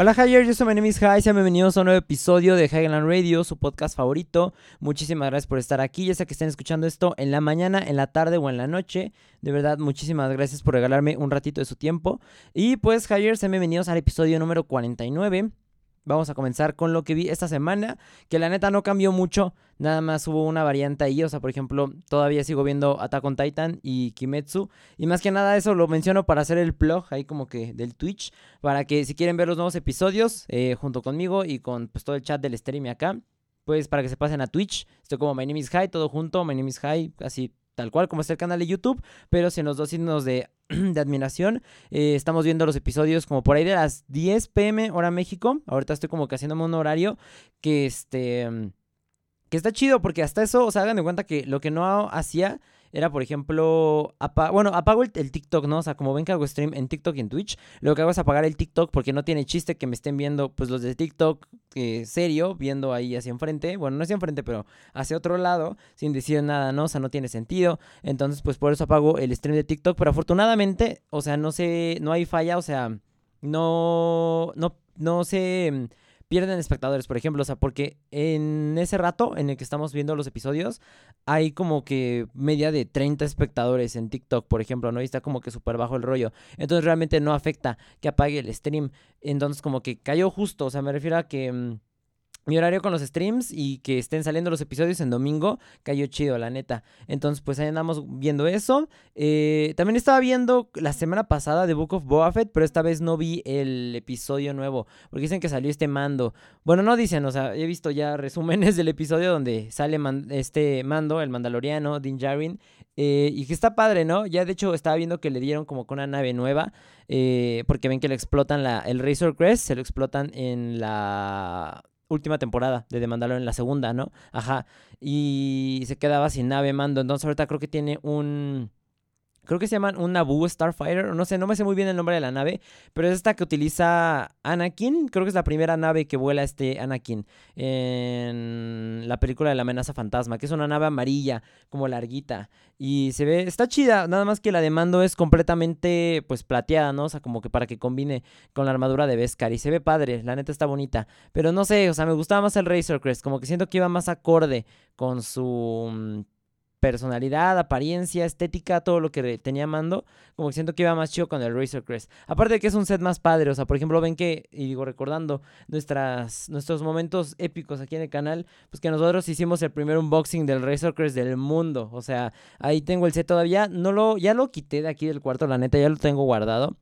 Hola Higher, yo soy my name is High, sean bienvenidos a un nuevo episodio de Highland Radio, su podcast favorito. Muchísimas gracias por estar aquí, ya sea que estén escuchando esto en la mañana, en la tarde o en la noche. De verdad, muchísimas gracias por regalarme un ratito de su tiempo. Y pues Higher, sean bienvenidos al episodio número 49. Vamos a comenzar con lo que vi esta semana, que la neta no cambió mucho, nada más hubo una variante ahí, o sea, por ejemplo, todavía sigo viendo Attack on Titan y Kimetsu, y más que nada eso lo menciono para hacer el plug ahí como que del Twitch, para que si quieren ver los nuevos episodios eh, junto conmigo y con pues, todo el chat del stream acá, pues para que se pasen a Twitch, estoy como My Name is High, todo junto, My Name is High, así tal cual como está el canal de YouTube, pero si en los dos signos de, admiración eh, estamos viendo los episodios como por ahí de las 10 pm hora México. Ahorita estoy como que haciéndome un horario que este que está chido porque hasta eso, o sea, hagan de cuenta que lo que no hacía era, por ejemplo, bueno, apago el, TikTok, ¿no? O sea, como ven que hago stream en TikTok y en Twitch, lo que hago es apagar el TikTok porque no tiene chiste que me estén viendo, pues los de TikTok, eh, serio, viendo ahí hacia enfrente, bueno, no hacia enfrente, pero hacia otro lado, sin decir nada, ¿no? O sea, no tiene sentido. Entonces, pues por eso apago el stream de TikTok, pero afortunadamente, o sea, no sé, no hay falla, o sea, no, no, no sé pierden espectadores, por ejemplo. O sea, porque en ese rato en el que estamos viendo los episodios, hay como que media de 30 espectadores en TikTok, por ejemplo, ¿no? Y está como que súper bajo el rollo. Entonces realmente no afecta que apague el stream. Entonces como que cayó justo. O sea, me refiero a que... Mi horario con los streams y que estén saliendo los episodios en domingo cayó chido, la neta. Entonces, pues ahí andamos viendo eso. Eh, también estaba viendo la semana pasada de Book of Boba Fett, pero esta vez no vi el episodio nuevo, porque dicen que salió este mando. Bueno, no dicen, o sea, he visto ya resúmenes del episodio donde sale este mando, el mandaloriano, Din Djarin, eh, y que está padre, ¿no? Ya de hecho estaba viendo que le dieron como con una nave nueva, eh, porque ven que le explotan la, el Razor Crest, se lo explotan en la última temporada de The Mandalorian, en la segunda, ¿no? Ajá. Y se quedaba sin nave mando. Entonces ahorita creo que tiene un creo que se llaman un Naboo Starfighter, no sé, no me sé muy bien el nombre de la nave, pero es esta que utiliza Anakin, creo que es la primera nave que vuela este Anakin en la película de la amenaza fantasma, que es una nave amarilla, como larguita, y se ve, está chida, nada más que la de mando es completamente, pues, plateada, ¿no? O sea, como que para que combine con la armadura de Beskar, y se ve padre, la neta está bonita, pero no sé, o sea, me gustaba más el Razor Crest, como que siento que iba más acorde con su mm, personalidad, apariencia, estética, todo lo que tenía Mando, como que siento que iba más chido con el Razor Crest. Aparte de que es un set más padre, o sea, por ejemplo, ven que, y digo, recordando nuestras, nuestros momentos épicos aquí en el canal, pues que nosotros hicimos el primer unboxing del Razor Crest del mundo, o sea, ahí tengo el set todavía, no lo, ya lo quité de aquí del cuarto, la neta, ya lo tengo guardado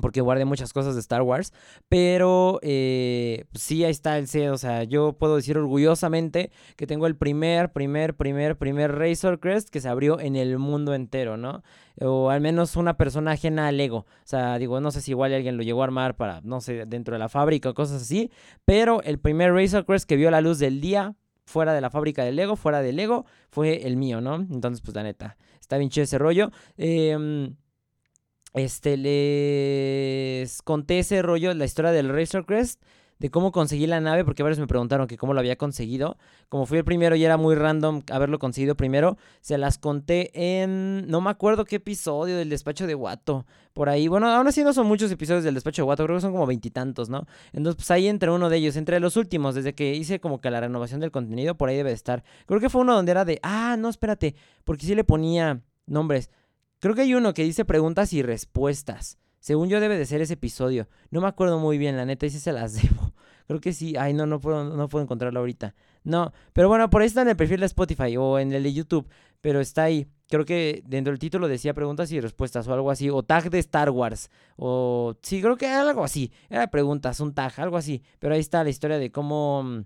porque guardé muchas cosas de Star Wars, pero eh, sí, ahí está el C, o sea, yo puedo decir orgullosamente que tengo el primer, primer, primer, primer Razor Crest que se abrió en el mundo entero, ¿no? O al menos una persona ajena al Lego, o sea, digo, no sé si igual alguien lo llegó a armar para, no sé, dentro de la fábrica o cosas así, pero el primer Razor Crest que vio la luz del día fuera de la fábrica de Lego, fuera de Lego, fue el mío, ¿no? Entonces, pues la neta, está bien chido ese rollo. Eh, este, les conté ese rollo, la historia del Razor Crest, de cómo conseguí la nave, porque varios me preguntaron que cómo lo había conseguido. Como fui el primero y era muy random haberlo conseguido primero, se las conté en, no me acuerdo qué episodio del despacho de Guato, por ahí. Bueno, aún así no son muchos episodios del despacho de Guato, creo que son como veintitantos, ¿no? Entonces, pues ahí entre uno de ellos, entre los últimos, desde que hice como que la renovación del contenido, por ahí debe estar. Creo que fue uno donde era de, ah, no, espérate, porque sí le ponía nombres. Creo que hay uno que dice preguntas y respuestas. Según yo debe de ser ese episodio. No me acuerdo muy bien, la neta, y si se las debo. Creo que sí. Ay, no, no puedo, no puedo encontrarlo ahorita. No, pero bueno, por ahí está en el perfil de Spotify o en el de YouTube. Pero está ahí. Creo que dentro del título decía preguntas y respuestas o algo así. O tag de Star Wars. O sí, creo que era algo así. Era preguntas, un tag, algo así. Pero ahí está la historia de cómo mm,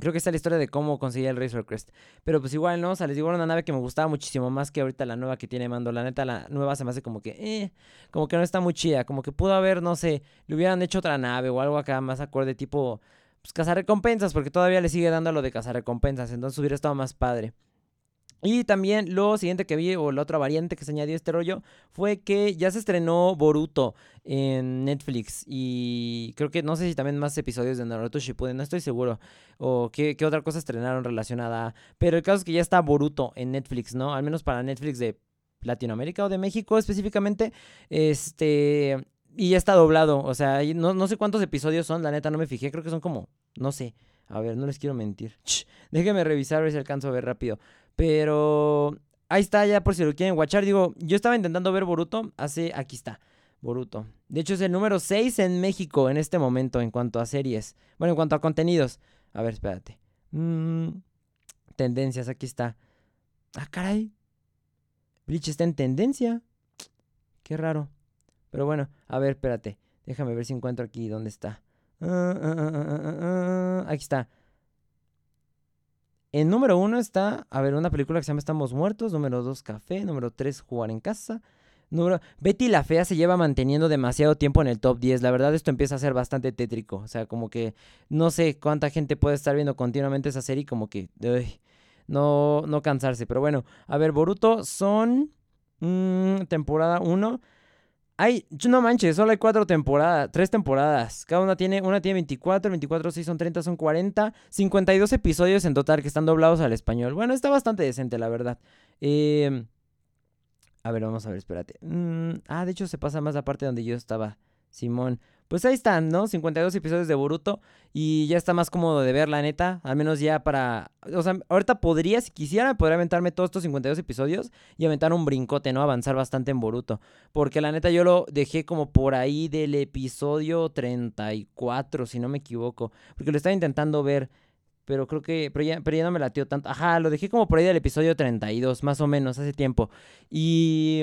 Creo que está la historia de cómo conseguí el Razor Crest. Pero pues igual, ¿no? O sea, les digo, era una nave que me gustaba muchísimo más que ahorita la nueva que tiene Mando. La neta, la nueva se me hace como que, eh, como que no está muy chida. Como que pudo haber, no sé, le hubieran hecho otra nave o algo acá más acorde, tipo, pues cazar recompensas, porque todavía le sigue dando lo de cazar recompensas. Entonces hubiera estado más padre. Y también lo siguiente que vi, o la otra variante que se añadió a este rollo, fue que ya se estrenó Boruto en Netflix. Y creo que no sé si también más episodios de Naruto Shippuden, no estoy seguro. O qué, qué otra cosa estrenaron relacionada. Pero el caso es que ya está Boruto en Netflix, ¿no? Al menos para Netflix de Latinoamérica o de México específicamente. Este y ya está doblado. O sea, no, no sé cuántos episodios son, la neta no me fijé. Creo que son como, no sé. A ver, no les quiero mentir. déjenme revisar a ver si alcanzo a ver rápido. Pero ahí está ya por si lo quieren watchar. Digo, yo estaba intentando ver Boruto hace... Aquí está. Boruto. De hecho es el número 6 en México en este momento en cuanto a series. Bueno, en cuanto a contenidos. A ver, espérate. Mm, tendencias, aquí está. Ah, caray. Bleach está en tendencia. Qué raro. Pero bueno, a ver, espérate. Déjame ver si encuentro aquí dónde está. Ah, ah, ah, aquí está. En número uno está, a ver, una película que se llama Estamos Muertos. Número dos, Café. Número tres, Jugar en Casa. Número... Betty la Fea se lleva manteniendo demasiado tiempo en el top 10. La verdad, esto empieza a ser bastante tétrico. O sea, como que no sé cuánta gente puede estar viendo continuamente esa serie como que... no, no cansarse. Pero bueno, a ver, Boruto son... Mm, temporada 1. Ay, no manches, solo hay cuatro temporadas, tres temporadas. Cada una tiene, una tiene 24, 24, 6 son 30, son 40. 52 episodios en total que están doblados al español. Bueno, está bastante decente, la verdad. Eh, a ver, vamos a ver, espérate. Mm, ah, de hecho se pasa más la parte donde yo estaba. Simón. Pues ahí están, ¿no? 52 episodios de Boruto y ya está más cómodo de ver, la neta. Al menos ya para... O sea, ahorita podría, si quisiera, podría aventarme todos estos 52 episodios y aventar un brincote, ¿no? Avanzar bastante en Boruto. Porque la neta yo lo dejé como por ahí del episodio 34, si no me equivoco. Porque lo estaba intentando ver pero creo que, pero ya, pero ya no me latió tanto. Ajá, lo dejé como por ahí del episodio 32, más o menos, hace tiempo. Y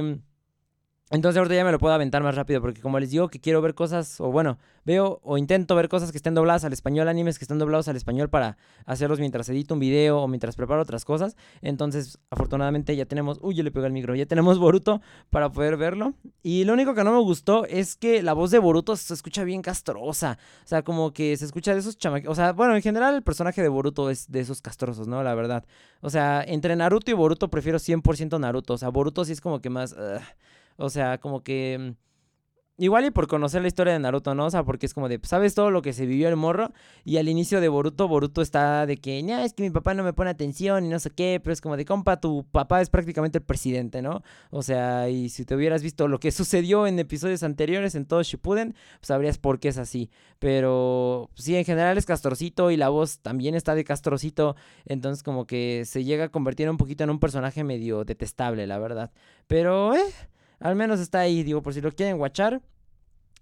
entonces ahorita ya me lo puedo aventar más rápido porque como les digo que quiero ver cosas, o bueno, veo o intento ver cosas que estén dobladas al español, animes que estén doblados al español para hacerlos mientras edito un video o mientras preparo otras cosas. Entonces afortunadamente ya tenemos, uy, yo le pego el micro, ya tenemos Boruto para poder verlo. Y lo único que no me gustó es que la voz de Boruto se escucha bien castrosa. O sea, como que se escucha de esos chamaquitos. O sea, bueno, en general el personaje de Boruto es de esos castrosos, ¿no? La verdad. O sea, entre Naruto y Boruto prefiero 100% Naruto. O sea, Boruto sí es como que más... O sea, como que... Mm, igual y por conocer la historia de Naruto, ¿no? O sea, porque es como de, ¿sabes todo lo que se vivió el morro? Y al inicio de Boruto, Boruto está de que, ya, es que mi papá no me pone atención y no sé qué, pero es como de, compa, tu papá es prácticamente el presidente, ¿no? O sea, y si te hubieras visto lo que sucedió en episodios anteriores en todo Shippuden, pues sabrías por qué es así. Pero sí, en general es castrocito y la voz también está de castrocito, entonces como que se llega a convertir un poquito en un personaje medio detestable, la verdad. Pero, eh al menos está ahí, digo, por si lo quieren watchar.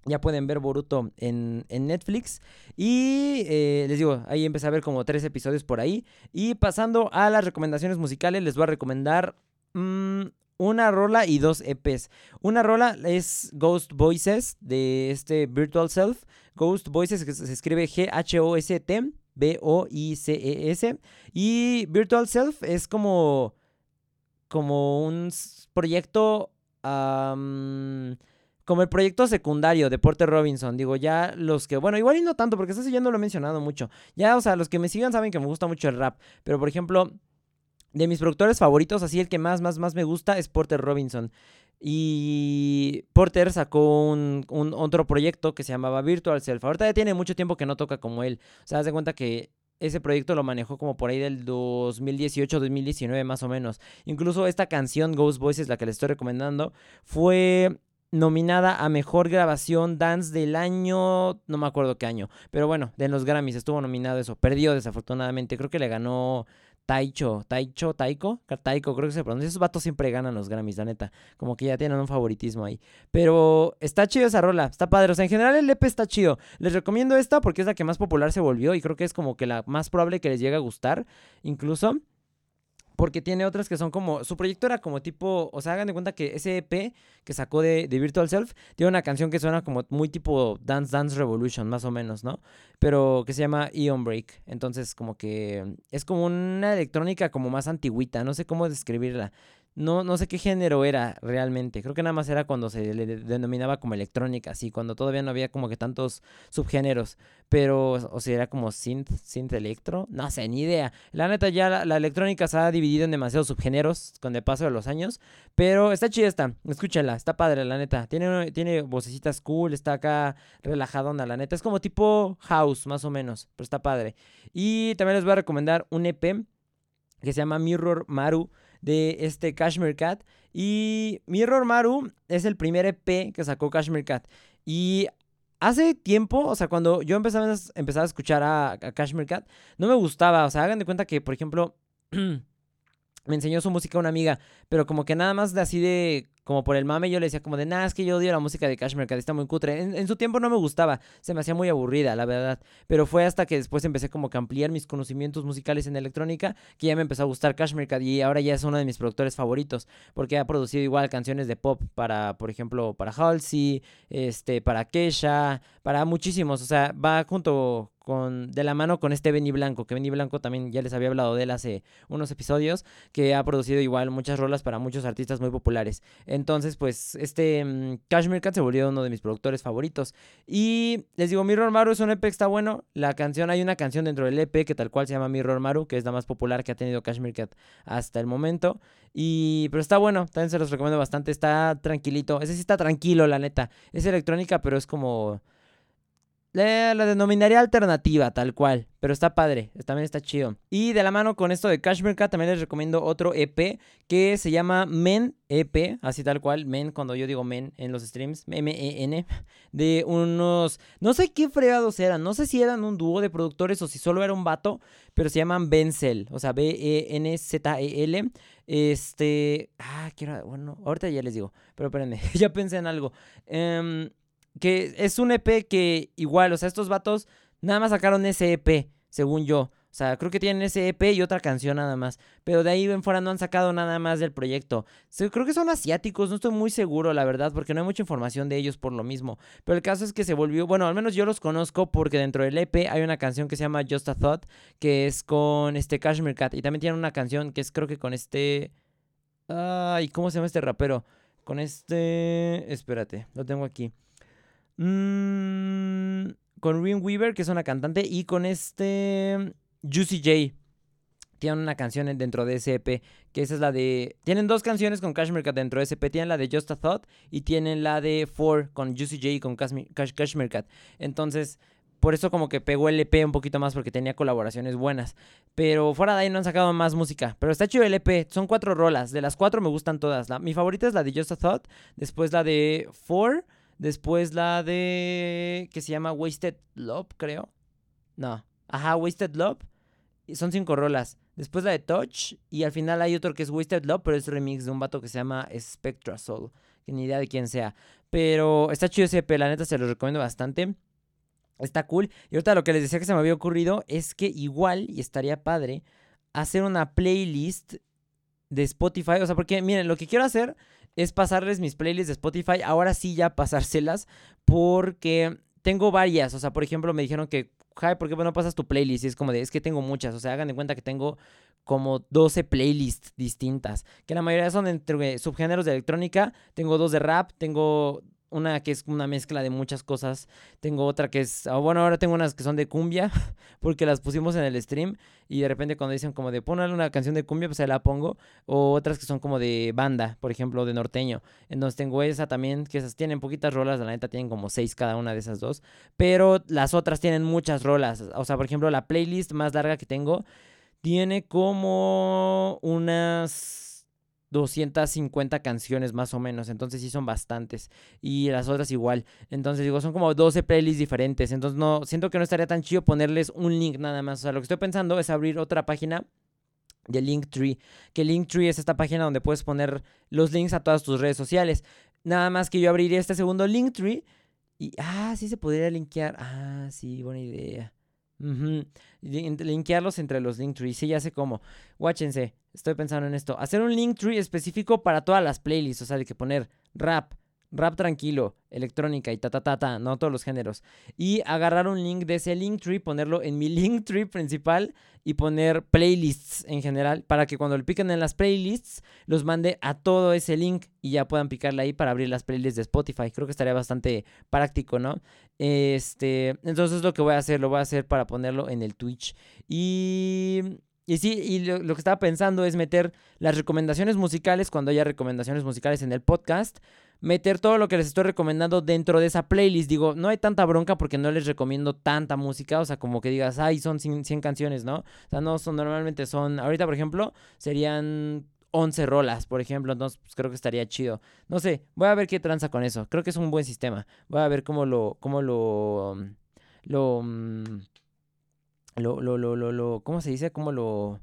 Ya pueden ver Boruto en, Netflix. Y eh, les digo, ahí empecé a ver como tres episodios por ahí. Y pasando a las recomendaciones musicales, les voy a recomendar mm, una rola y dos EPs. Una rola es Ghost Voices de este Virtual Self. Ghost Voices se escribe G-H-O-S-T. B-O-I-C-E-S. Y Virtual Self es como. como un proyecto como el proyecto secundario de Porter Robinson. Digo, ya los que, bueno, igual y no tanto, porque ese ya no lo he mencionado mucho. Ya, o sea, los que me sigan saben que me gusta mucho el rap. Pero, por ejemplo, de mis productores favoritos, así el que más, más, más me gusta es Porter Robinson. Y Porter sacó un, un, otro proyecto que se llamaba Virtual Self. Ahorita ya tiene mucho tiempo que no toca como él. O sea, haz de cuenta que ese proyecto lo manejó como por ahí del 2018-2019 más o menos. Incluso esta canción Ghost Voices, la que les estoy recomendando, fue nominada a Mejor Grabación Dance del año, no me acuerdo qué año, pero bueno, de los Grammys estuvo nominado eso, perdió desafortunadamente, creo que le ganó Taicho, Taicho, Taiko, Taiko, creo que se pronuncia. Esos vatos siempre ganan los Grammys, la neta. Como que ya tienen un favoritismo ahí. Pero está chido esa rola, está padre. O sea, en general el EP está chido. Les recomiendo esta porque es la que más popular se volvió y creo que es como que la más probable que les llegue a gustar, incluso. Porque tiene otras que son como. Su proyecto era como tipo. O sea, hagan de cuenta que ese EP que sacó de, Virtual Self tiene una canción que suena como muy tipo Dance Dance Revolution, más o menos, ¿no? Pero que se llama Eon Break. Entonces, como que. Es como una electrónica como más antigüita. No sé cómo describirla. No, no sé qué género era realmente. Creo que nada más era cuando se le denominaba como electrónica, así, cuando todavía no había como que tantos subgéneros. Pero, o sea, era como synth, synth electro. No sé, ni idea. La neta, ya la, electrónica se ha dividido en demasiados subgéneros con el paso de los años. Pero está chida esta, escúchala, está padre, la neta. Tiene, tiene vocecitas cool, está acá relajadona, la neta. Es como tipo house, más o menos, pero está padre. Y también les voy a recomendar un EP que se llama Mirror Maru de este Cashmere Cat. Y Mirror Maru es el primer EP que sacó Cashmere Cat. Y hace tiempo, o sea, cuando yo empezaba, empezaba a escuchar a, a Cashmere Cat, no me gustaba. O sea, hagan de cuenta que, por ejemplo, me enseñó su música una amiga, pero como que nada más de así de, como por el mame, yo le decía como de, nada, es que yo odio la música de Cashmere Cat, está muy cutre. En, su tiempo no me gustaba, se me hacía muy aburrida, la verdad. Pero fue hasta que después empecé como que ampliar mis conocimientos musicales en electrónica, que ya me empezó a gustar Cashmere Cat y ahora ya es uno de mis productores favoritos, porque ha producido igual canciones de pop para, por ejemplo, para Halsey, este, para Kesha, para muchísimos, o sea, va junto con, de la mano con este Benny Blanco, que Benny Blanco también ya les había hablado de él hace unos episodios, que ha producido igual muchas rolas para muchos artistas muy populares. Entonces, pues, este mm, Cashmere Cat se volvió uno de mis productores favoritos. Y les digo, Mirror Maru es un EP que está bueno. La canción, hay una canción dentro del EP que tal cual se llama Mirror Maru, que es la más popular que ha tenido Cashmere Cat hasta el momento. Y, pero está bueno, también se los recomiendo bastante. Está tranquilito. Ese sí está tranquilo, la neta. Es electrónica, pero es como. La, la denominaría alternativa, tal cual. Pero está padre, también está chido. Y de la mano con esto de Cashmere Cat, también les recomiendo otro EP que se llama Men EP, así tal cual, Men, cuando yo digo Men en los streams, M-E-N, de unos. No sé qué fregados eran, no sé si eran un dúo de productores o si solo era un vato, pero se llaman Benzel, o sea, B-E-N-Z-E-L. Este. Ah, quiero. Bueno, ahorita ya les digo, pero espérenme, ya pensé en algo. Em, que es un EP que igual, o sea, estos vatos nada más sacaron ese EP, según yo. O sea, creo que tienen ese EP y otra canción nada más. Pero de ahí en fuera no han sacado nada más del proyecto. Creo que son asiáticos, no estoy muy seguro, la verdad, porque no hay mucha información de ellos por lo mismo. Pero el caso es que se volvió, bueno, al menos yo los conozco porque dentro del EP hay una canción que se llama Just a Thought, que es con este Cashmere Cat. Y también tienen una canción que es creo que con este... Ay, ¿cómo se llama este rapero? Con este... Espérate, lo tengo aquí. Mm, con Rin Weaver, que es una cantante, y con este Juicy J. Tienen una canción en- dentro de ese EP, que esa es la de... Tienen dos canciones con Cashmere Cat dentro de ese EP. Tienen la de Just a Thought y tienen la de Four con Juicy J y con Cashmere, Cash- Cashmere Cat. Entonces, por eso como que pegó el EP un poquito más porque tenía colaboraciones buenas. Pero fuera de ahí no han sacado más música. Pero está chido el EP. Son cuatro rolas. De las cuatro me gustan todas. La- mi favorita es la de Just a Thought. Después la de Four. Después la de... que se llama Wasted Love, creo. No. Ajá, Wasted Love. Son cinco rolas. Después la de Touch. Y al final hay otro que es Wasted Love, pero es remix de un vato que se llama Spectra Soul. Que ni idea de quién sea. Pero está chido ese EP, la neta se lo recomiendo bastante. Está cool. Y ahorita lo que les decía que se me había ocurrido es que igual, y estaría padre, hacer una playlist de Spotify. O sea, porque miren, lo que quiero hacer es pasarles mis playlists de Spotify. Ahora sí ya pasárselas. Porque tengo varias. O sea, por ejemplo, me dijeron que, Jai, ¿por qué no pasas tu playlist? Y es como de, es que tengo muchas. O sea, hagan de cuenta que tengo como 12 playlists distintas. Que la mayoría son entre subgéneros de electrónica. Tengo dos de rap. Tengo una que es una mezcla de muchas cosas. Tengo otra que es. ah, Bueno, ahora tengo unas que son de cumbia. Porque las pusimos en el stream. Y de repente cuando dicen como de ponerle una canción de cumbia, pues ahí la pongo. O otras que son como de banda, por ejemplo, de norteño. Entonces tengo esa también, que esas tienen poquitas rolas, la neta tienen como seis cada una de esas dos. Pero las otras tienen muchas rolas. O sea, por ejemplo, la playlist más larga que tengo tiene como unas 250 canciones más o menos. Entonces sí son bastantes. Y las otras igual. Entonces digo, son como 12 playlists diferentes. Entonces no, siento que no estaría tan chido ponerles un link nada más. O sea, lo que estoy pensando es abrir otra página de Linktree. Que Linktree es esta página donde puedes poner los links a todas tus redes sociales. Nada más que yo abriría este segundo Linktree. Y, ah, sí se podría linkear. Ah, sí, buena idea. Linkearlos entre los Linktrees. Sí, ya sé cómo. Guáchense. Estoy pensando en esto. Hacer un Linktree específico para todas las playlists. O sea, de que poner rap, rap tranquilo, electrónica y ta ta ta ta, no todos los géneros. Y agarrar un link de ese Linktree, ponerlo en mi Linktree principal y poner playlists en general para que cuando le piquen en las playlists los mande a todo ese link y ya puedan picarle ahí para abrir las playlists de Spotify. Creo que estaría bastante práctico, ¿no? Este, entonces lo que voy a hacer, lo voy a hacer para ponerlo en el Twitch. Y y sí, y lo, lo que estaba pensando es meter las recomendaciones musicales cuando haya recomendaciones musicales en el podcast. Meter todo lo que les estoy recomendando dentro de esa playlist. Digo, no hay tanta bronca porque no les recomiendo tanta música. O sea, como que digas, ay, son 100, 100 canciones, ¿no? O sea, no son, normalmente son, ahorita por ejemplo, serían 11 rolas, por ejemplo, entonces pues, creo que estaría chido. No sé, voy a ver qué tranza con eso. Creo que es un buen sistema. Voy a ver cómo lo, cómo lo, lo, mm, lo, lo, lo, lo, lo ¿cómo se dice? Cómo lo,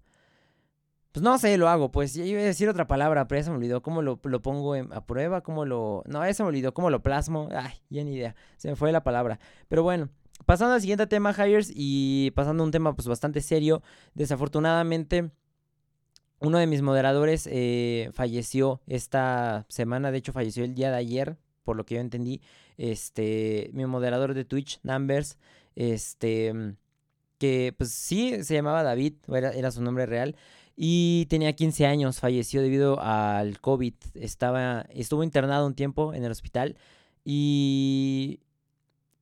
pues no sé, lo hago, pues yo iba a decir otra palabra, pero ya se me olvidó. ¿Cómo lo, lo pongo a prueba? ¿Cómo lo...? No, ya se me olvidó. ¿Cómo lo plasmo? Ay, ya ni idea. Se me fue la palabra. Pero bueno, pasando al siguiente tema, Hires, y pasando a un tema pues bastante serio. Desafortunadamente, uno de mis moderadores eh, falleció esta semana. De hecho, falleció el día de ayer, por lo que yo entendí. Este, mi moderador de Twitch, Numbers, este... Que pues sí, se llamaba David, era, era su nombre real y tenía 15 años, falleció debido al COVID, estaba, estuvo internado un tiempo en el hospital y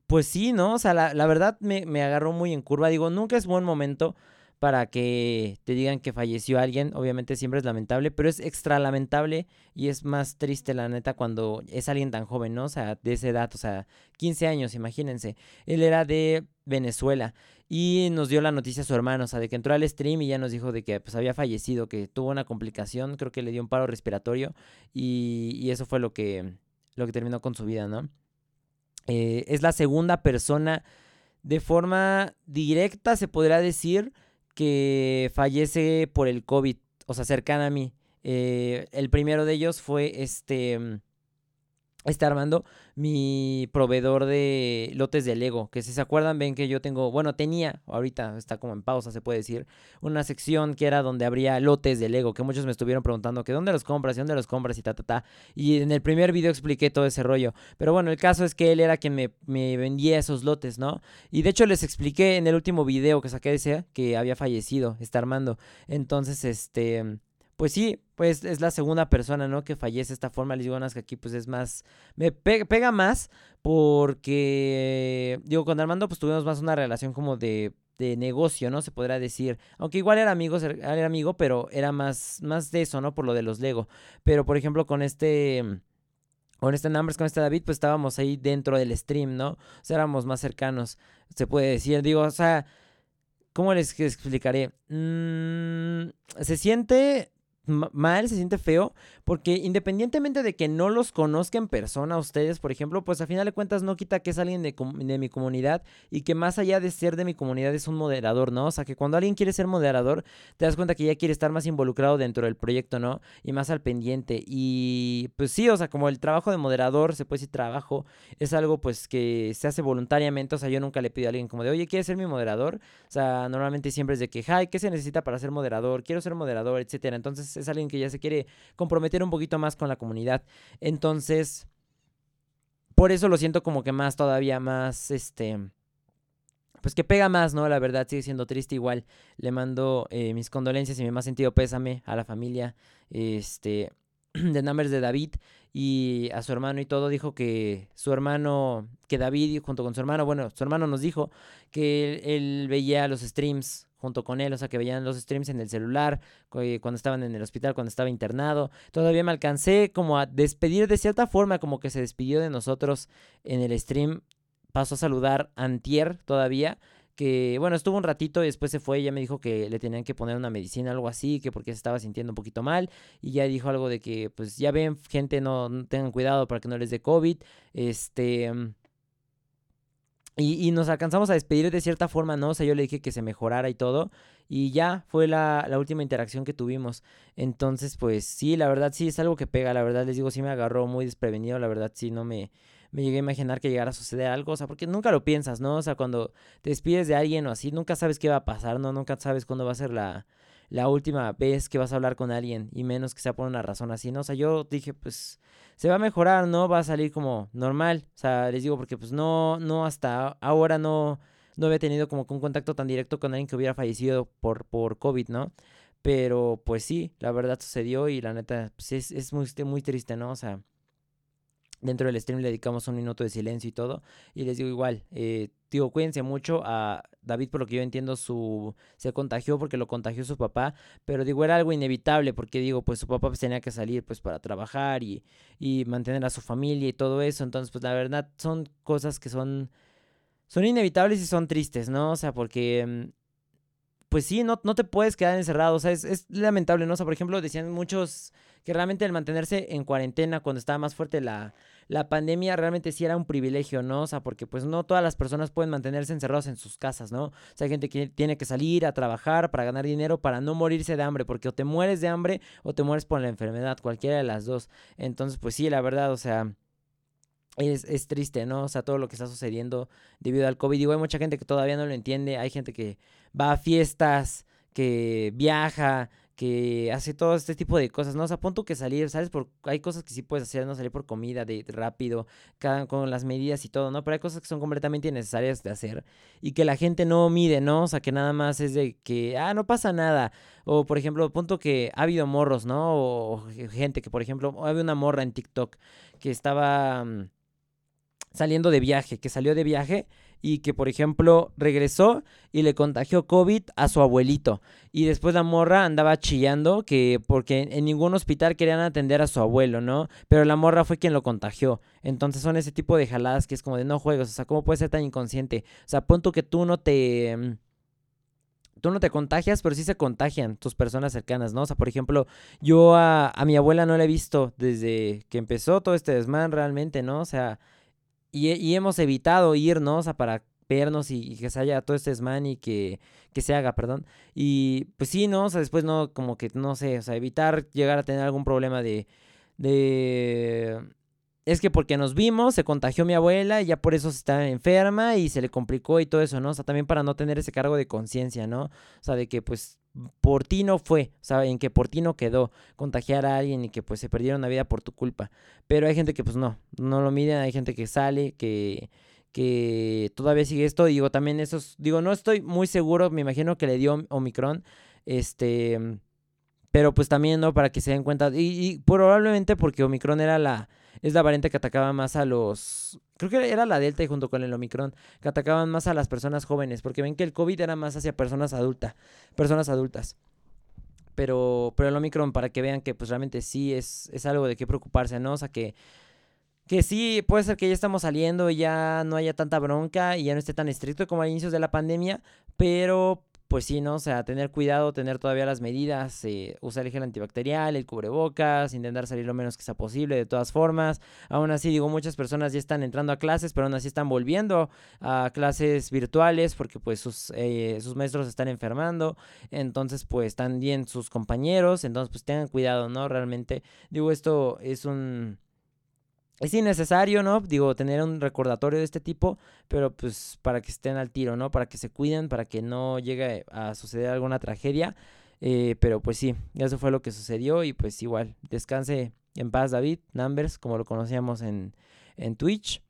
pues sí, ¿no? O sea, la, la verdad me, me, agarró muy en curva, digo, nunca es buen momento para que te digan que falleció alguien, obviamente siempre es lamentable, pero es extra lamentable y es más triste la neta cuando es alguien tan joven, ¿no? O sea, de esa edad, o sea, 15 años, imagínense. Él era de Venezuela y nos dio la noticia a su hermano, o sea, de que entró al stream y ya nos dijo de que pues había fallecido, que tuvo una complicación, creo que le dio un paro respiratorio y, eso fue lo que, lo que terminó con su vida, ¿no? Eh, es la segunda persona de forma directa, se podría decir, que fallece por el COVID, o sea, cercana a mí. Eh, el primero de ellos fue este este Armando, mi proveedor de lotes de Lego, que si se acuerdan ven que yo tengo, bueno, tenía, ahorita está como en pausa se puede decir, una sección que era donde habría lotes de Lego, que muchos me estuvieron preguntando que dónde los compras dónde los compras y ta, ta, ta. Y en el primer video expliqué todo ese rollo. Pero bueno, el caso es que él era quien me, me vendía esos lotes, ¿no? Y de hecho les expliqué en el último video que saqué de ese que había fallecido, está Armando. Entonces, este pues sí, pues es la segunda persona, ¿no? Que fallece de esta forma. Les digo, que aquí pues es más, me pega, más porque, digo, con Armando pues tuvimos más una relación como de, de negocio, ¿no? Se podrá decir. Aunque igual era amigo, era amigo, pero era más, más de eso, ¿no? Por lo de los Lego. Pero, por ejemplo, con este con este Numbers, con este David, pues estábamos ahí dentro del stream, ¿no? O sea, éramos más cercanos, se puede decir. Digo, o sea, ¿cómo les explicaré? Mm, se siente mal, se siente feo, porque independientemente de que no los conozca en persona ustedes, por ejemplo, pues a final de cuentas no quita que es alguien de, de, mi comunidad y que más allá de ser de mi comunidad es un moderador, ¿no? O sea, que cuando alguien quiere ser moderador, te das cuenta que ya quiere estar más involucrado dentro del proyecto, ¿no? Y más al pendiente. Y pues sí, o sea, como el trabajo de moderador, se puede decir trabajo, es algo pues que se hace voluntariamente, o sea, yo nunca le pido a alguien como de, oye, ¿quieres ser mi moderador? O sea, normalmente siempre es de que, ay, ¿qué se necesita para ser moderador? Quiero ser moderador, etcétera. Entonces es alguien que ya se quiere comprometer un poquito más con la comunidad. Entonces, por eso lo siento como que más, todavía más, este, pues que pega más, ¿no? La verdad sigue siendo triste igual. Le mando eh, mis condolencias y mi más sentido pésame a la familia, este, de Numbers de David y a su hermano y todo. Dijo que su hermano, que David junto con su hermano, bueno, su hermano nos dijo que él veía los streams junto con él, o sea, que veían los streams en el celular, eh, cuando estaban en el hospital, cuando estaba internado. Todavía me alcancé como a despedir de cierta forma, como que se despidió de nosotros en el stream. Pasó a saludar Antier todavía, que bueno, estuvo un ratito y después se fue ya me dijo que le tenían que poner una medicina, algo así, que porque se estaba sintiendo un poquito mal. Y ya dijo algo de que, pues ya ven, gente, no, no tengan cuidado para que no les dé COVID. Este y, nos alcanzamos a despedir de cierta forma, ¿no? O sea, yo le dije que se mejorara y todo. Y ya fue la, la, última interacción que tuvimos. Entonces, pues sí, la verdad sí es algo que pega. La verdad les digo, sí me agarró muy desprevenido. La verdad sí no me, me llegué a imaginar que llegara a suceder algo. O sea, porque nunca lo piensas, ¿no? O sea, cuando te despides de alguien o así, nunca sabes qué va a pasar, ¿no? Nunca sabes cuándo va a ser la, la última vez que vas a hablar con alguien. Y menos que sea por una razón así, ¿no? O sea, yo dije, pues se va a mejorar, ¿no? Va a salir como normal. O sea, les digo porque pues no, no hasta ahora no, no había tenido como un contacto tan directo con alguien que hubiera fallecido por, por COVID, ¿no? Pero pues sí, la verdad sucedió y la neta pues es, es muy, muy triste, ¿no? O sea, dentro del stream le dedicamos un minuto de silencio y todo. Y les digo igual, eh, digo, cuídense mucho. A David, por lo que yo entiendo, su se contagió porque lo contagió su papá. Pero digo, era algo inevitable porque digo, pues su papá pues, tenía que salir pues para trabajar y, y mantener a su familia y todo eso. Entonces, pues la verdad son cosas que son, son inevitables y son tristes, ¿no? O sea, porque... Mm, pues sí, no, no te puedes quedar encerrado. O sea, es, es lamentable, ¿no? O sea, por ejemplo, decían muchos que realmente el mantenerse en cuarentena cuando estaba más fuerte la, la pandemia realmente sí era un privilegio, ¿no? O sea, porque pues no todas las personas pueden mantenerse encerrados en sus casas, ¿no? O sea, hay gente que tiene que salir a trabajar para ganar dinero, para no morirse de hambre, porque o te mueres de hambre o te mueres por la enfermedad, cualquiera de las dos. Entonces, pues sí, la verdad, o sea... Es, es, triste, ¿no? O sea, todo lo que está sucediendo debido al COVID. Digo, hay mucha gente que todavía no lo entiende. Hay gente que va a fiestas, que viaja, que hace todo este tipo de cosas, ¿no? O sea, punto que salir, ¿sabes? Por, hay cosas que sí puedes hacer, ¿no? Salir por comida de, rápido, con las medidas y todo, ¿no? Pero hay cosas que son completamente innecesarias de hacer y que la gente no mide, ¿no? O sea, que nada más es de que, ah, no pasa nada. O, por ejemplo, punto que ha habido morros, ¿no? O, gente que, por ejemplo, había una morra en TikTok que estaba mm, saliendo de viaje, que salió de viaje y que, por ejemplo, regresó y le contagió COVID a su abuelito. Y después la morra andaba chillando que porque en ningún hospital querían atender a su abuelo, ¿no? Pero la morra fue quien lo contagió. Entonces son ese tipo de jaladas que es como de no juegos. O sea, ¿cómo puedes ser tan inconsciente? O sea, punto que tú no te mm, tú no te contagias, pero sí se contagian tus personas cercanas, ¿no? O sea, por ejemplo, yo a, a, mi abuela no la he visto desde que empezó todo este desmán realmente, ¿no? O sea, y, hemos evitado irnos a para vernos y, que se haya todo este desmán y que, que se haga, perdón. Y pues sí, ¿no? O sea, después no, como que, no sé, o sea, evitar llegar a tener algún problema de, de es que porque nos vimos, se contagió mi abuela y ya por eso se está enferma y se le complicó y todo eso, ¿no? O sea, también para no tener ese cargo de conciencia, ¿no? O sea, de que pues por ti no fue, o sea, en que por ti no quedó contagiar a alguien y que pues se perdieron la vida por tu culpa. Pero hay gente que pues no, no lo miden, hay gente que sale, que, que todavía sigue esto. Digo, también esos, digo, no estoy muy seguro, me imagino que le dio Omicron, este, pero pues también, ¿no? Para que se den cuenta, y probablemente porque Omicron era la es la variante que atacaba más a los... Creo que era la Delta y junto con el Omicron, que atacaban más a las personas jóvenes, porque ven que el COVID era más hacia personas adultas, personas adultas. Pero, pero el Omicron, para que vean que pues realmente sí es, es algo de qué preocuparse, ¿no? O sea que que sí, puede ser que ya estamos saliendo y ya no haya tanta bronca y ya no esté tan estricto como a inicios de la pandemia, pero pues sí, ¿no? O sea, tener cuidado, tener todavía las medidas, eh, usar el gel antibacterial, el cubrebocas, intentar salir lo menos que sea posible de todas formas. Aún así, digo, muchas personas ya están entrando a clases, pero aún así están volviendo a clases virtuales porque pues sus, eh, sus maestros están enfermando. Entonces, pues también sus compañeros, entonces pues tengan cuidado, ¿no? Realmente, digo, esto es un es innecesario, ¿no? Digo, tener un recordatorio de este tipo, pero pues para que estén al tiro, ¿no? Para que se cuiden, para que no llegue a suceder alguna tragedia. Eh, pero pues sí, eso fue lo que sucedió y pues igual, descanse en paz David, Numbers, como lo conocíamos en, en Twitch.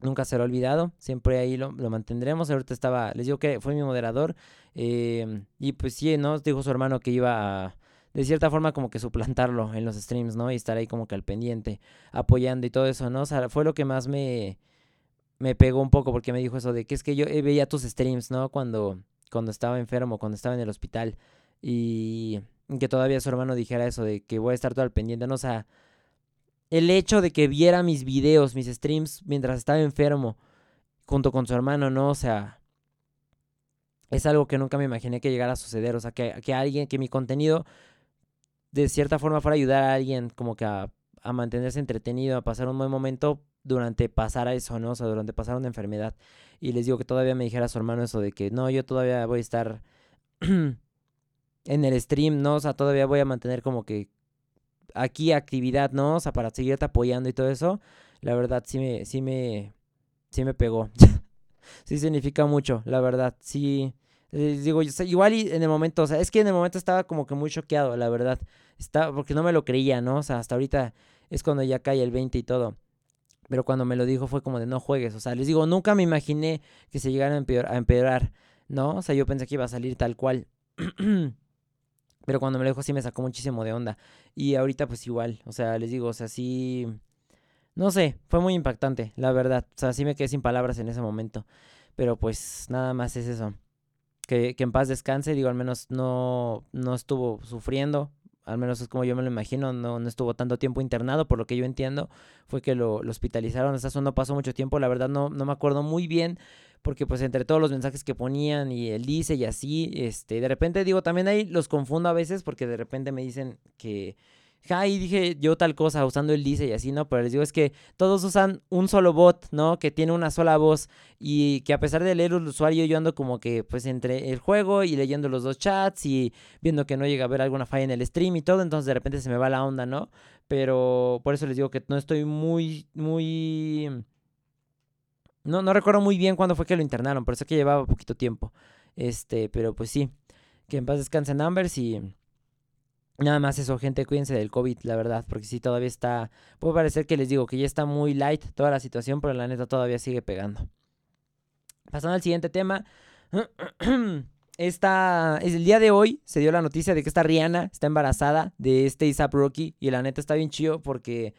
Nunca será olvidado, siempre ahí lo, lo, mantendremos. Ahorita estaba, les digo que fue mi moderador. Eh, y pues sí, ¿no? Dijo su hermano que iba a de cierta forma como que suplantarlo en los streams, ¿no? Y estar ahí como que al pendiente, apoyando y todo eso, ¿no? O sea, fue lo que más me, me pegó un poco porque me dijo eso de que es que yo eh, veía tus streams, ¿no? Cuando, cuando estaba enfermo, cuando estaba en el hospital y que todavía su hermano dijera eso de que voy a estar todo al pendiente, ¿no? O sea, el hecho de que viera mis videos, mis streams mientras estaba enfermo junto con su hermano, ¿no? O sea, es algo que nunca me imaginé que llegara a suceder, o sea, que, que alguien, que mi contenido de cierta forma fuera ayudar a alguien como que a, mantenerse entretenido, a pasar un buen momento durante pasar a eso, ¿no? O sea, durante pasar una enfermedad. Y les digo que todavía me dijera a su hermano eso de que no, yo todavía voy a estar en el stream, ¿no? O sea, todavía voy a mantener como que aquí actividad, ¿no? O sea, para seguirte apoyando y todo eso. La verdad sí me, sí me, sí me pegó. sí significa mucho, la verdad. Sí, les digo, igual y en el momento, o sea, es que en el momento estaba como que muy choqueado, la verdad. Estaba, porque no me lo creía, ¿no? O sea, hasta ahorita es cuando ya cae el 20 y todo. Pero cuando me lo dijo fue como de no juegues. O sea, les digo, nunca me imaginé que se llegara a empeorar, ¿no? O sea, yo pensé que iba a salir tal cual. Pero cuando me lo dijo sí me sacó muchísimo de onda. Y ahorita pues igual, o sea, les digo, o sea, sí... No sé, fue muy impactante, la verdad. O sea, sí me quedé sin palabras en ese momento. Pero pues nada más es eso que, en paz descanse, digo, al menos no, no estuvo sufriendo, al menos es como yo me lo imagino, no, no estuvo tanto tiempo internado, por lo que yo entiendo, fue que lo, hospitalizaron, eso no pasó mucho tiempo, la verdad no, no me acuerdo muy bien, porque pues entre todos los mensajes que ponían y él dice y así, este, de repente digo, también ahí los confundo a veces porque de repente me dicen que ja, y dije yo tal cosa usando el dice y así, ¿no? Pero les digo, es que todos usan un solo bot, ¿no? Que tiene una sola voz y que a pesar de leer el usuario, yo ando como que pues entre el juego y leyendo los dos chats y viendo que no llega a haber alguna falla en el stream y todo, entonces de repente se me va la onda, ¿no? Pero por eso les digo que no estoy muy, muy... No, no recuerdo muy bien cuándo fue que lo internaron, pero sé que llevaba poquito tiempo. Este, pero pues sí. Que en paz descansen Numbers y Nada más eso, gente, cuídense del COVID, la verdad, porque sí, todavía está, puede parecer que les digo que ya está muy light toda la situación, pero la neta todavía sigue pegando. Pasando al siguiente tema, esta, es el día de hoy se dio la noticia de que esta Rihanna está embarazada de este Isaac Rocky y la neta está bien chido porque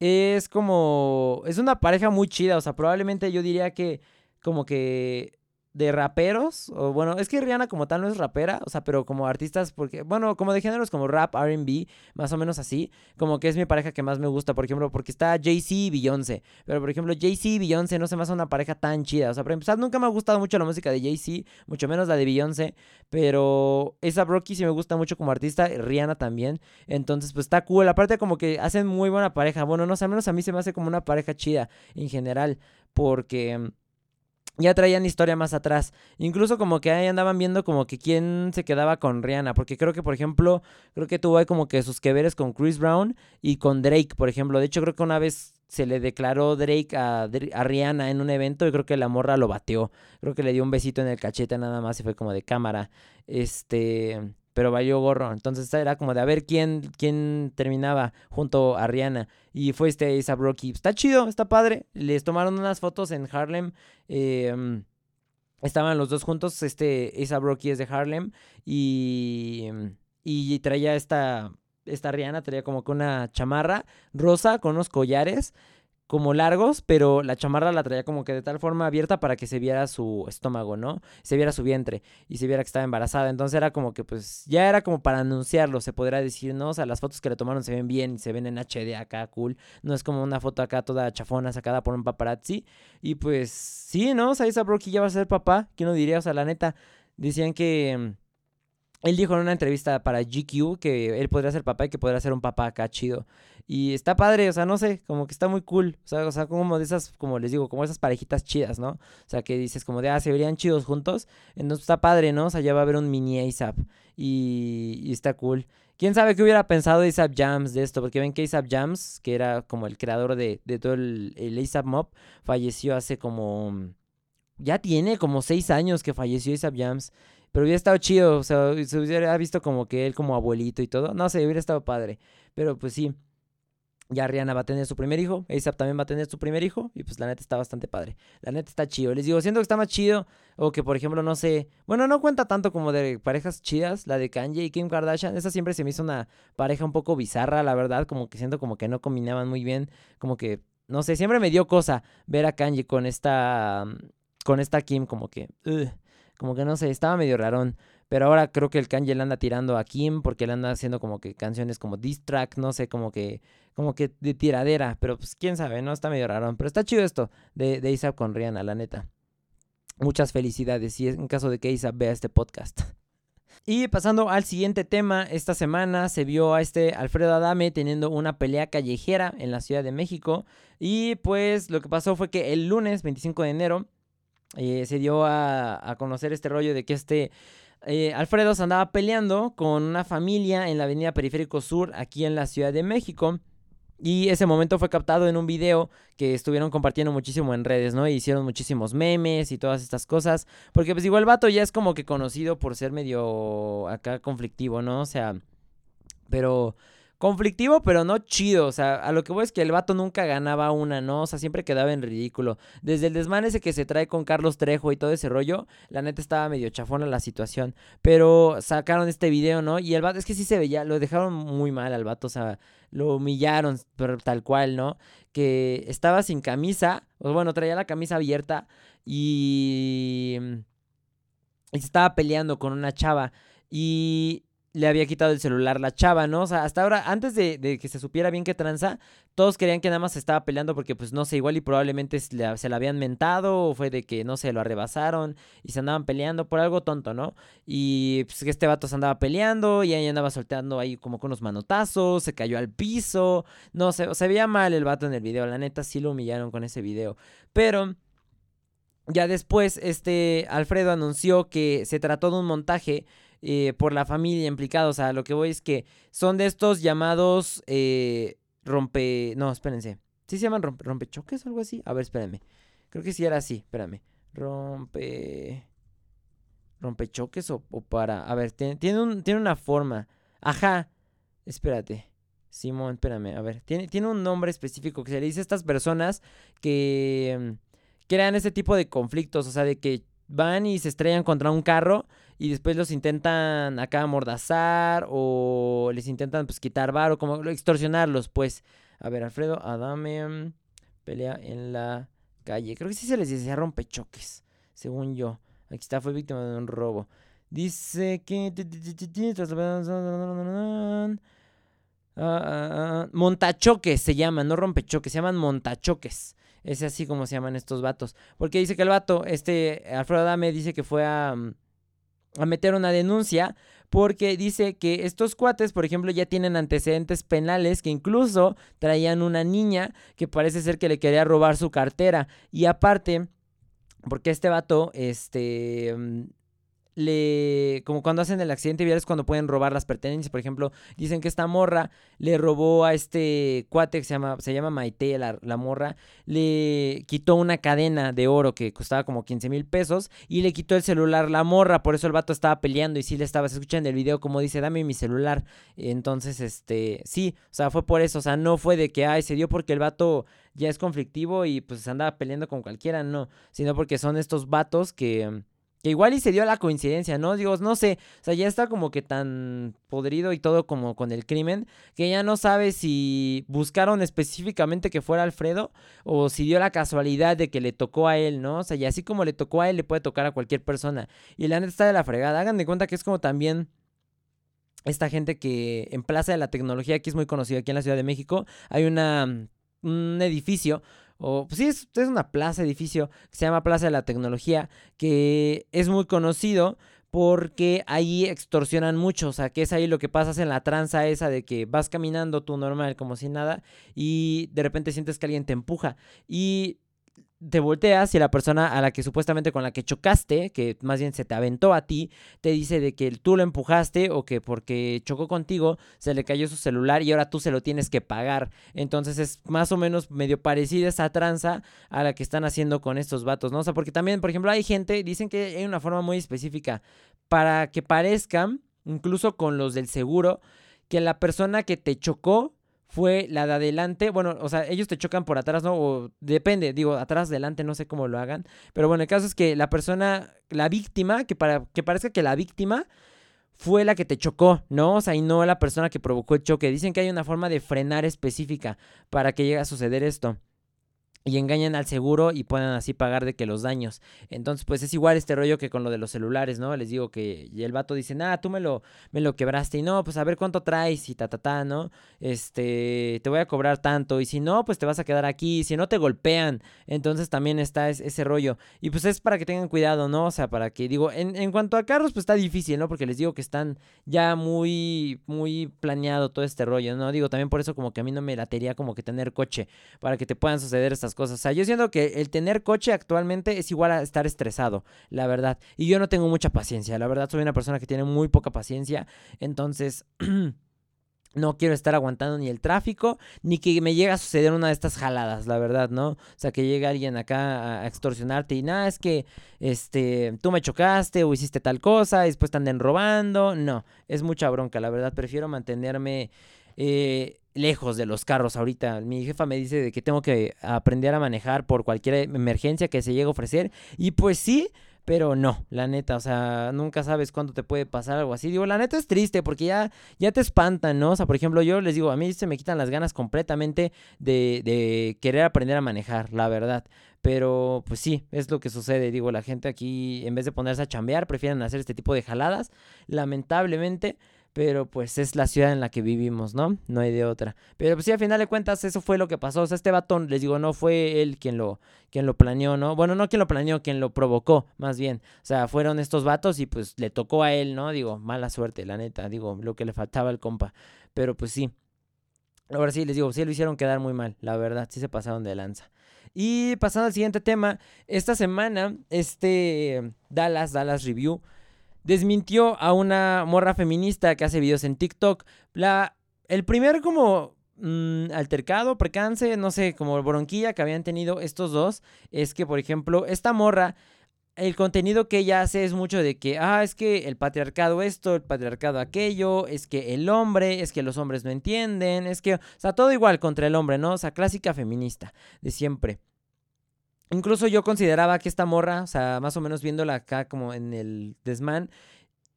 es como, es una pareja muy chida, o sea, probablemente yo diría que como que de raperos, o bueno, es que Rihanna como tal no es rapera, o sea, pero como artistas, porque, bueno, como de géneros como rap, RB, más o menos así, como que es mi pareja que más me gusta, por ejemplo, porque está Jay-Z y Beyoncé, pero por ejemplo, Jay-Z y Beyoncé no se me hace una pareja tan chida, o sea, para empezar, nunca me ha gustado mucho la música de Jay-Z, mucho menos la de Beyoncé, pero esa Rocky sí me gusta mucho como artista, Rihanna también, entonces, pues está cool, aparte como que hacen muy buena pareja, bueno, no sé, al menos a mí se me hace como una pareja chida en general, porque ya traían historia más atrás. Incluso como que ahí andaban viendo como que quién se quedaba con Rihanna. Porque creo que, por ejemplo, creo que tuvo ahí como que sus que veres con Chris Brown y con Drake, por ejemplo. De hecho, creo que una vez se le declaró Drake a, a Rihanna en un evento y creo que la morra lo bateó. Creo que le dio un besito en el cachete nada más y fue como de cámara. Este pero valió gorro. Entonces era como de a ver quién, quién terminaba junto a Rihanna. Y fue este A$AP Rocky. Está chido, está padre. Les tomaron unas fotos en Harlem. Em, estaban los dos juntos. Este A$AP Rocky es de Harlem. Y, y traía esta, esta Rihanna, traía como que una chamarra rosa con unos collares como largos, pero la chamarra la traía como que de tal forma abierta para que se viera su estómago, ¿no? Se viera su vientre y se viera que estaba embarazada. Entonces era como que pues ya era como para anunciarlo, se podría decir, ¿no? O sea, las fotos que le tomaron se ven bien y se ven en HD acá, cool. No es como una foto acá toda chafona sacada por un paparazzi. Y pues sí, ¿no? O sea, esa Brocky ya va a ser papá, ¿quién lo diría? O sea, la neta, decían que él dijo en una entrevista para GQ que él podría ser papá y que podría ser un papá acá chido. Y está padre, o sea, no sé, como que está muy cool. O sea, o sea, como de esas, como les digo, como esas parejitas chidas, ¿no? O sea, que dices como de, ah, se verían chidos juntos. Entonces está padre, ¿no? O sea, ya va a haber un mini ASAP. Y, y está cool. ¿Quién sabe qué hubiera pensado ASAP Jams de esto? Porque ven que ASAP Jams, que era como el creador de, de todo el, el ASAP Mob, falleció hace como... Ya tiene como seis años que falleció ASAP Jams. Pero hubiera estado chido, o sea, se hubiera visto como que él como abuelito y todo. No sé, hubiera estado padre. Pero pues sí, ya Rihanna va a tener su primer hijo, ASAP también va a tener su primer hijo y pues la neta está bastante padre. La neta está chido. Les digo, siento que está más chido o que por ejemplo, no sé, bueno, no cuenta tanto como de parejas chidas, la de Kanye y Kim Kardashian. Esa siempre se me hizo una pareja un poco bizarra, la verdad, como que siento como que no combinaban muy bien, como que, no sé, siempre me dio cosa ver a Kanye con esta, con esta Kim como que... Como que no sé, estaba medio rarón. Pero ahora creo que el Kanye le anda tirando a Kim porque le anda haciendo como que canciones como diss track, no sé, como que como que de tiradera, pero pues quién sabe, ¿no? Está medio rarón, pero está chido esto de, de Isaac con Rihanna, la neta. Muchas felicidades y en caso de que Isaac vea este podcast. Y pasando al siguiente tema, esta semana se vio a este Alfredo Adame teniendo una pelea callejera en la Ciudad de México. Y pues lo que pasó fue que el lunes 25 de enero eh, se dio a, conocer este rollo de que este eh, Alfredo se andaba peleando con una familia en la avenida Periférico Sur, aquí en la Ciudad de México. Y ese momento fue captado en un video que estuvieron compartiendo muchísimo en redes, ¿no? hicieron muchísimos memes y todas estas cosas. Porque pues igual el vato ya es como que conocido por ser medio acá conflictivo, ¿no? O sea, pero conflictivo, pero no chido. O sea, a lo que voy es que el vato nunca ganaba una, ¿no? O sea, siempre quedaba en ridículo. Desde el desmán ese que se trae con Carlos Trejo y todo ese rollo, la neta estaba medio chafona la situación. Pero sacaron este video, ¿no? Y el vato, es que sí se veía, lo dejaron muy mal al vato, o sea, lo humillaron, pero tal cual, ¿no? Que estaba sin camisa, o bueno, traía la camisa abierta y. y se estaba peleando con una chava. Y le había quitado el celular la chava, ¿no? O sea, hasta ahora, antes de, que se supiera bien qué tranza, todos creían que nada más se estaba peleando porque, pues, no sé, igual y probablemente se la habían mentado o fue de que, no sé, lo arrebasaron y se andaban peleando por algo tonto, ¿no? Y, pues, que este vato se andaba peleando y ahí andaba solteando ahí como con unos manotazos, se cayó al piso, no sé, se veía mal el vato en el video, la neta sí lo humillaron con ese video, pero... Ya después, este Alfredo anunció que se trató de un montaje eh, por la familia implicada. O sea, lo que voy es que son de estos llamados eh, rompe... No, espérense. ¿Sí se llaman rompe, rompechoques o algo así? A ver, espérenme. Creo que sí era así, espérame. Rompe... Rompechoques o, o para... A ver, tiene, tiene, un, tiene una forma. Ajá. Espérate. Simón, espérame. A ver, tiene, tiene un nombre específico que se le dice a estas personas que mm, crean ese tipo de conflictos. O sea, de que van y se estrellan contra un carro y después los intentan acá amordazar o les intentan pues quitar bar como extorsionarlos, pues. A ver, Alfredo Adame pelea en la calle. Creo que sí se les decía rompechoques, según yo. Aquí está, fue víctima de un robo. Dice que... montachoques se llaman, no rompechoques, se llaman montachoques. Es así como se llaman estos vatos. Porque dice que el vato, este Alfredo Adame, dice que fue a a meter una denuncia porque dice que estos cuates, por ejemplo, ya tienen antecedentes penales que incluso traían una niña que parece ser que le quería robar su cartera. Y aparte porque este vato este mm, le como cuando hacen el accidente vial es cuando pueden robar las pertenencias, por ejemplo, dicen que esta morra le robó a este cuate que se llama se llama Maite, la, la morra, le quitó una cadena de oro que costaba como 15 mil pesos y le quitó el celular la morra, por eso el vato estaba peleando y sí le estaba, se escucha en el video como dice, dame mi celular, entonces este, sí, o sea, fue por eso, o sea, no fue de que, ay, se dio porque el vato ya es conflictivo y pues andaba peleando con cualquiera, no, sino porque son estos vatos que que igual y se dio la coincidencia, ¿no? Digo, no sé, o sea, ya está como que tan podrido y todo como con el crimen, que ya no sabe si buscaron específicamente que fuera Alfredo o si dio la casualidad de que le tocó a él, ¿no? O sea, y así como le tocó a él, le puede tocar a cualquier persona. Y la neta está de la fregada. Hagan de cuenta que es como también esta gente que en Plaza de la Tecnología, aquí es muy conocido aquí en la Ciudad de México, hay una un edificio o pues sí, es, es una plaza, edificio que se llama Plaza de la Tecnología, que es muy conocido porque ahí extorsionan mucho, o sea, que es ahí lo que pasa en la tranza esa de que vas caminando tú normal como si nada y de repente sientes que alguien te empuja. Y te volteas y la persona a la que supuestamente con la que chocaste, que más bien se te aventó a ti, te dice de que tú lo empujaste o que porque chocó contigo se le cayó su celular y ahora tú se lo tienes que pagar. Entonces es más o menos medio parecida esa tranza a la que están haciendo con estos vatos, ¿no? O sea, porque también, por ejemplo, hay gente, dicen que hay una forma muy específica para que parezcan, incluso con los del seguro, que la persona que te chocó fue la de adelante. Bueno, o sea, ellos te chocan por atrás, ¿no? O depende, digo, atrás, adelante, no sé cómo lo hagan. Pero bueno, el caso es que la persona, la víctima, que para que parezca que la víctima fue la que te chocó, ¿no? O sea, y no la persona que provocó el choque. Dicen que hay una forma de frenar específica para que llegue a suceder esto y engañan al seguro y puedan así pagar de que los daños. Entonces, pues es igual este rollo que con lo de los celulares, ¿no? Les digo que y el vato dice, "Ah, tú me lo me lo quebraste." Y no, pues a ver cuánto traes y ta ta ta, ¿no? Este, te voy a cobrar tanto y si no, pues te vas a quedar aquí, si no te golpean. Entonces también está ese rollo. Y pues es para que tengan cuidado, ¿no? O sea, para que digo, en, en cuanto a carros pues está difícil, ¿no? Porque les digo que están ya muy muy planeado todo este rollo, ¿no? Digo, también por eso como que a mí no me latería como que tener coche para que te puedan suceder estas cosas. O sea, yo siento que el tener coche actualmente es igual a estar estresado, la verdad. Y yo no tengo mucha paciencia, la verdad soy una persona que tiene muy poca paciencia. Entonces... No quiero estar aguantando ni el tráfico, ni que me llegue a suceder una de estas jaladas, la verdad, ¿no? O sea, que llegue alguien acá a extorsionarte y nada, es que este, tú me chocaste o hiciste tal cosa, y después te anden robando. No, es mucha bronca, la verdad. Prefiero mantenerme eh, lejos de los carros ahorita. Mi jefa me dice de que tengo que aprender a manejar por cualquier emergencia que se llegue a ofrecer. Y pues sí, pero no, la neta, o sea, nunca sabes cuándo te puede pasar algo así. Digo, la neta es triste porque ya, ya te espantan, ¿no? O sea, por ejemplo, yo les digo, a mí se me quitan las ganas completamente de, de querer aprender a manejar, la verdad. Pero pues sí, es lo que sucede. Digo, la gente aquí, en vez de ponerse a chambear, prefieren hacer este tipo de jaladas, lamentablemente. Pero pues es la ciudad en la que vivimos, ¿no? No hay de otra. Pero pues sí, a final de cuentas eso fue lo que pasó. O sea, este batón, les digo, no fue él quien lo, quien lo planeó, ¿no? Bueno, no quien lo planeó, quien lo provocó, más bien. O sea, fueron estos vatos y pues le tocó a él, ¿no? Digo, mala suerte, la neta, digo, lo que le faltaba al compa. Pero pues sí. Ahora sí, les digo, sí lo hicieron quedar muy mal, la verdad, sí se pasaron de lanza. Y pasando al siguiente tema, esta semana, este Dallas, Dallas Review, desmintió a una morra feminista que hace videos en TikTok. La, el primer como mm, altercado, percance, no sé, como bronquilla que habían tenido estos dos, es que, por ejemplo, esta morra, el contenido que ella hace es mucho de que, ah, es que el patriarcado esto, el patriarcado aquello, es que el hombre, es que los hombres no entienden, es que, o sea, todo igual contra el hombre, ¿no? O sea, clásica feminista de siempre. Incluso yo consideraba que esta morra, o sea, más o menos viéndola acá como en el desmán,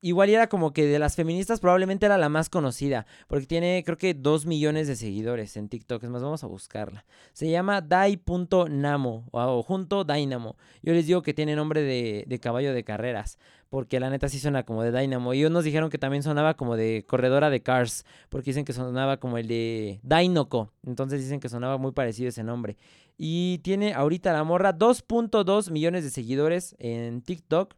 igual era como que de las feministas probablemente era la más conocida, porque tiene creo que dos millones de seguidores en TikTok, es más, vamos a buscarla. Se llama Dai.namo o junto Dynamo. Yo les digo que tiene nombre de, de, caballo de carreras, porque la neta sí suena como de Dynamo. Y nos dijeron que también sonaba como de corredora de Cars, porque dicen que sonaba como el de Dinoco, entonces dicen que sonaba muy parecido ese nombre. Y tiene ahorita la morra 2.2 millones de seguidores en TikTok.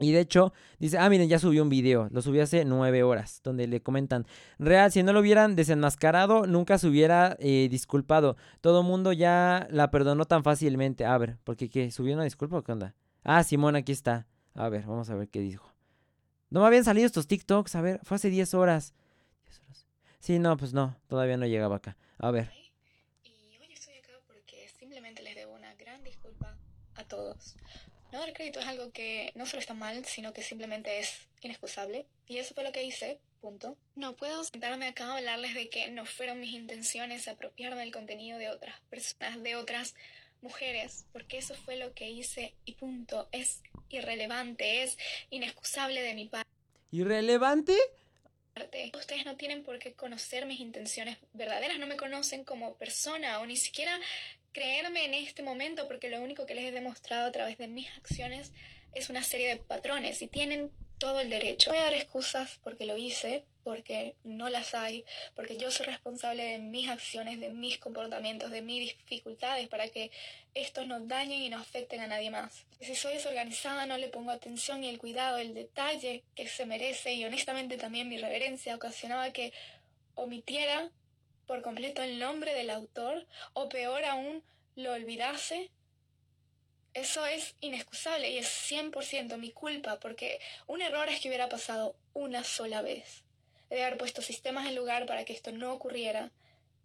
Y de hecho, dice, ah, miren, ya subió un video, lo subió hace nueve horas, donde le comentan, real, si no lo hubieran desenmascarado, nunca se hubiera eh, disculpado. Todo mundo ya la perdonó tan fácilmente. A ver, porque qué, ¿subió una disculpa o qué onda? Ah, Simón, aquí está. A ver, vamos a ver qué dijo. No me habían salido estos TikToks, a ver, fue hace 10 horas. horas. Sí, no, pues no, todavía no llegaba acá. A ver. Y hoy estoy acá porque simplemente les debo una gran disculpa a todos. No dar crédito es algo que no solo está mal, sino que simplemente es inexcusable. Y eso fue lo que hice, punto. No puedo sentarme acá a hablarles de que no fueron mis intenciones apropiarme del contenido de otras personas, de otras mujeres, porque eso fue lo que hice y punto. Es irrelevante, es inexcusable de mi parte. ¿Irrelevante? Ustedes no tienen por qué conocer mis intenciones verdaderas, no me conocen como persona o ni siquiera creerme en este momento porque lo único que les he demostrado a través de mis acciones es una serie de patrones y tienen todo el derecho. Voy a dar excusas porque lo hice, porque no las hay, porque yo soy responsable de mis acciones, de mis comportamientos, de mis dificultades para que estos no dañen y no afecten a nadie más. Si soy desorganizada no le pongo atención y el cuidado, el detalle que se merece y honestamente también mi reverencia ocasionaba que omitiera por completo el nombre del autor o peor aún lo olvidase eso es inexcusable y es 100% mi culpa porque un error es que hubiera pasado una sola vez. Debe haber puesto sistemas en lugar para que esto no ocurriera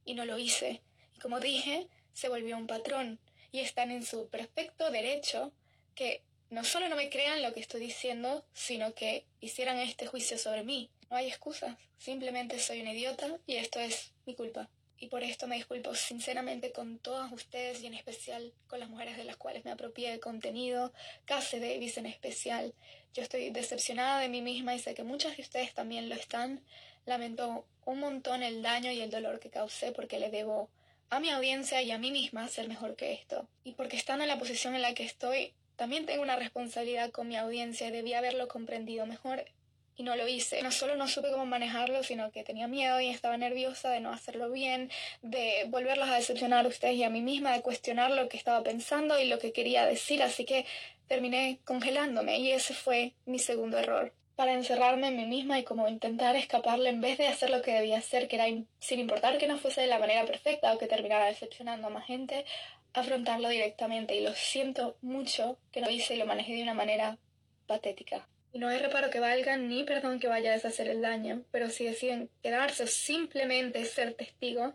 y no lo hice. Y como dije, se volvió un patrón y están en su perfecto derecho que no solo no me crean lo que estoy diciendo, sino que hicieran este juicio sobre mí. No hay excusas, simplemente soy un idiota y esto es mi culpa y por esto me disculpo sinceramente con todas ustedes y en especial con las mujeres de las cuales me apropié de contenido, Case Davis en especial. Yo estoy decepcionada de mí misma y sé que muchas de ustedes también lo están. Lamento un montón el daño y el dolor que causé porque le debo a mi audiencia y a mí misma ser mejor que esto. Y porque estando en la posición en la que estoy, también tengo una responsabilidad con mi audiencia y debí haberlo comprendido mejor y no lo hice. No solo no supe cómo manejarlo, sino que tenía miedo y estaba nerviosa de no hacerlo bien, de volverlos a decepcionar a ustedes y a mí misma, de cuestionar lo que estaba pensando y lo que quería decir, así que terminé congelándome y ese fue mi segundo error. Para encerrarme en mí misma y como intentar escaparle en vez de hacer lo que debía hacer, que era sin importar que no fuese de la manera perfecta o que terminara decepcionando a más gente, afrontarlo directamente. Y lo siento mucho que no hice y lo manejé de una manera patética. No hay reparo que valga ni perdón que vaya a deshacer el daño, pero si deciden quedarse o simplemente ser testigo,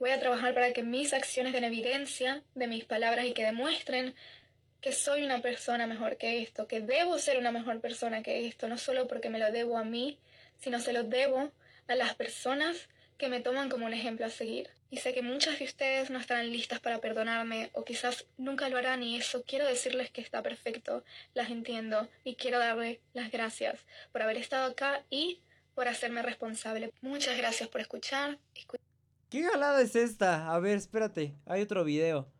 voy a trabajar para que mis acciones den evidencia de mis palabras y que demuestren que soy una persona mejor que esto, que debo ser una mejor persona que esto, no solo porque me lo debo a mí, sino se lo debo a las personas que me toman como un ejemplo a seguir. Y sé que muchas de ustedes no estarán listas para perdonarme o quizás nunca lo harán y eso quiero decirles que está perfecto, las entiendo y quiero darle las gracias por haber estado acá y por hacerme responsable. Muchas gracias por escuchar. ¿Qué galada es esta? A ver, espérate, hay otro video.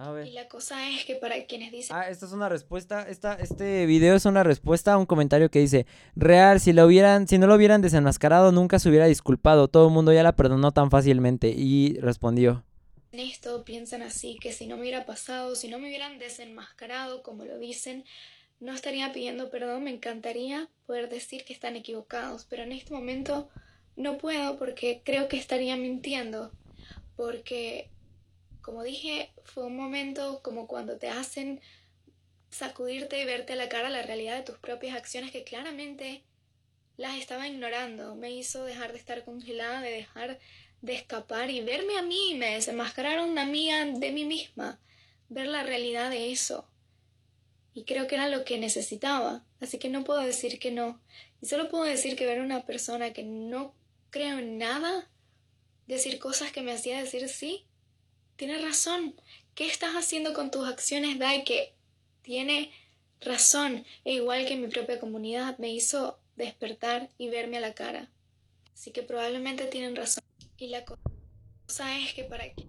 A ver. Y la cosa es que para quienes dicen... Ah, esta es una respuesta, esta, este video es una respuesta a un comentario que dice, real, si lo hubieran, si no lo hubieran desenmascarado, nunca se hubiera disculpado, todo el mundo ya la perdonó tan fácilmente, y respondió. En esto piensan así, que si no me hubiera pasado, si no me hubieran desenmascarado, como lo dicen, no estaría pidiendo perdón, me encantaría poder decir que están equivocados, pero en este momento no puedo porque creo que estaría mintiendo, porque como dije, fue un momento como cuando te hacen sacudirte y verte a la cara la realidad de tus propias acciones que claramente las estaba ignorando. Me hizo dejar de estar congelada, de dejar de escapar y verme a mí. Me desenmascararon a mí de mí misma. Ver la realidad de eso. Y creo que era lo que necesitaba. Así que no puedo decir que no. Y solo puedo decir que ver a una persona que no creo en nada, decir cosas que me hacía decir sí, Tienes razón. ¿Qué estás haciendo con tus acciones, Dai? Que tiene razón. E igual que mi propia comunidad me hizo despertar y verme a la cara. Así que probablemente tienen razón. Y la cosa es que para qué.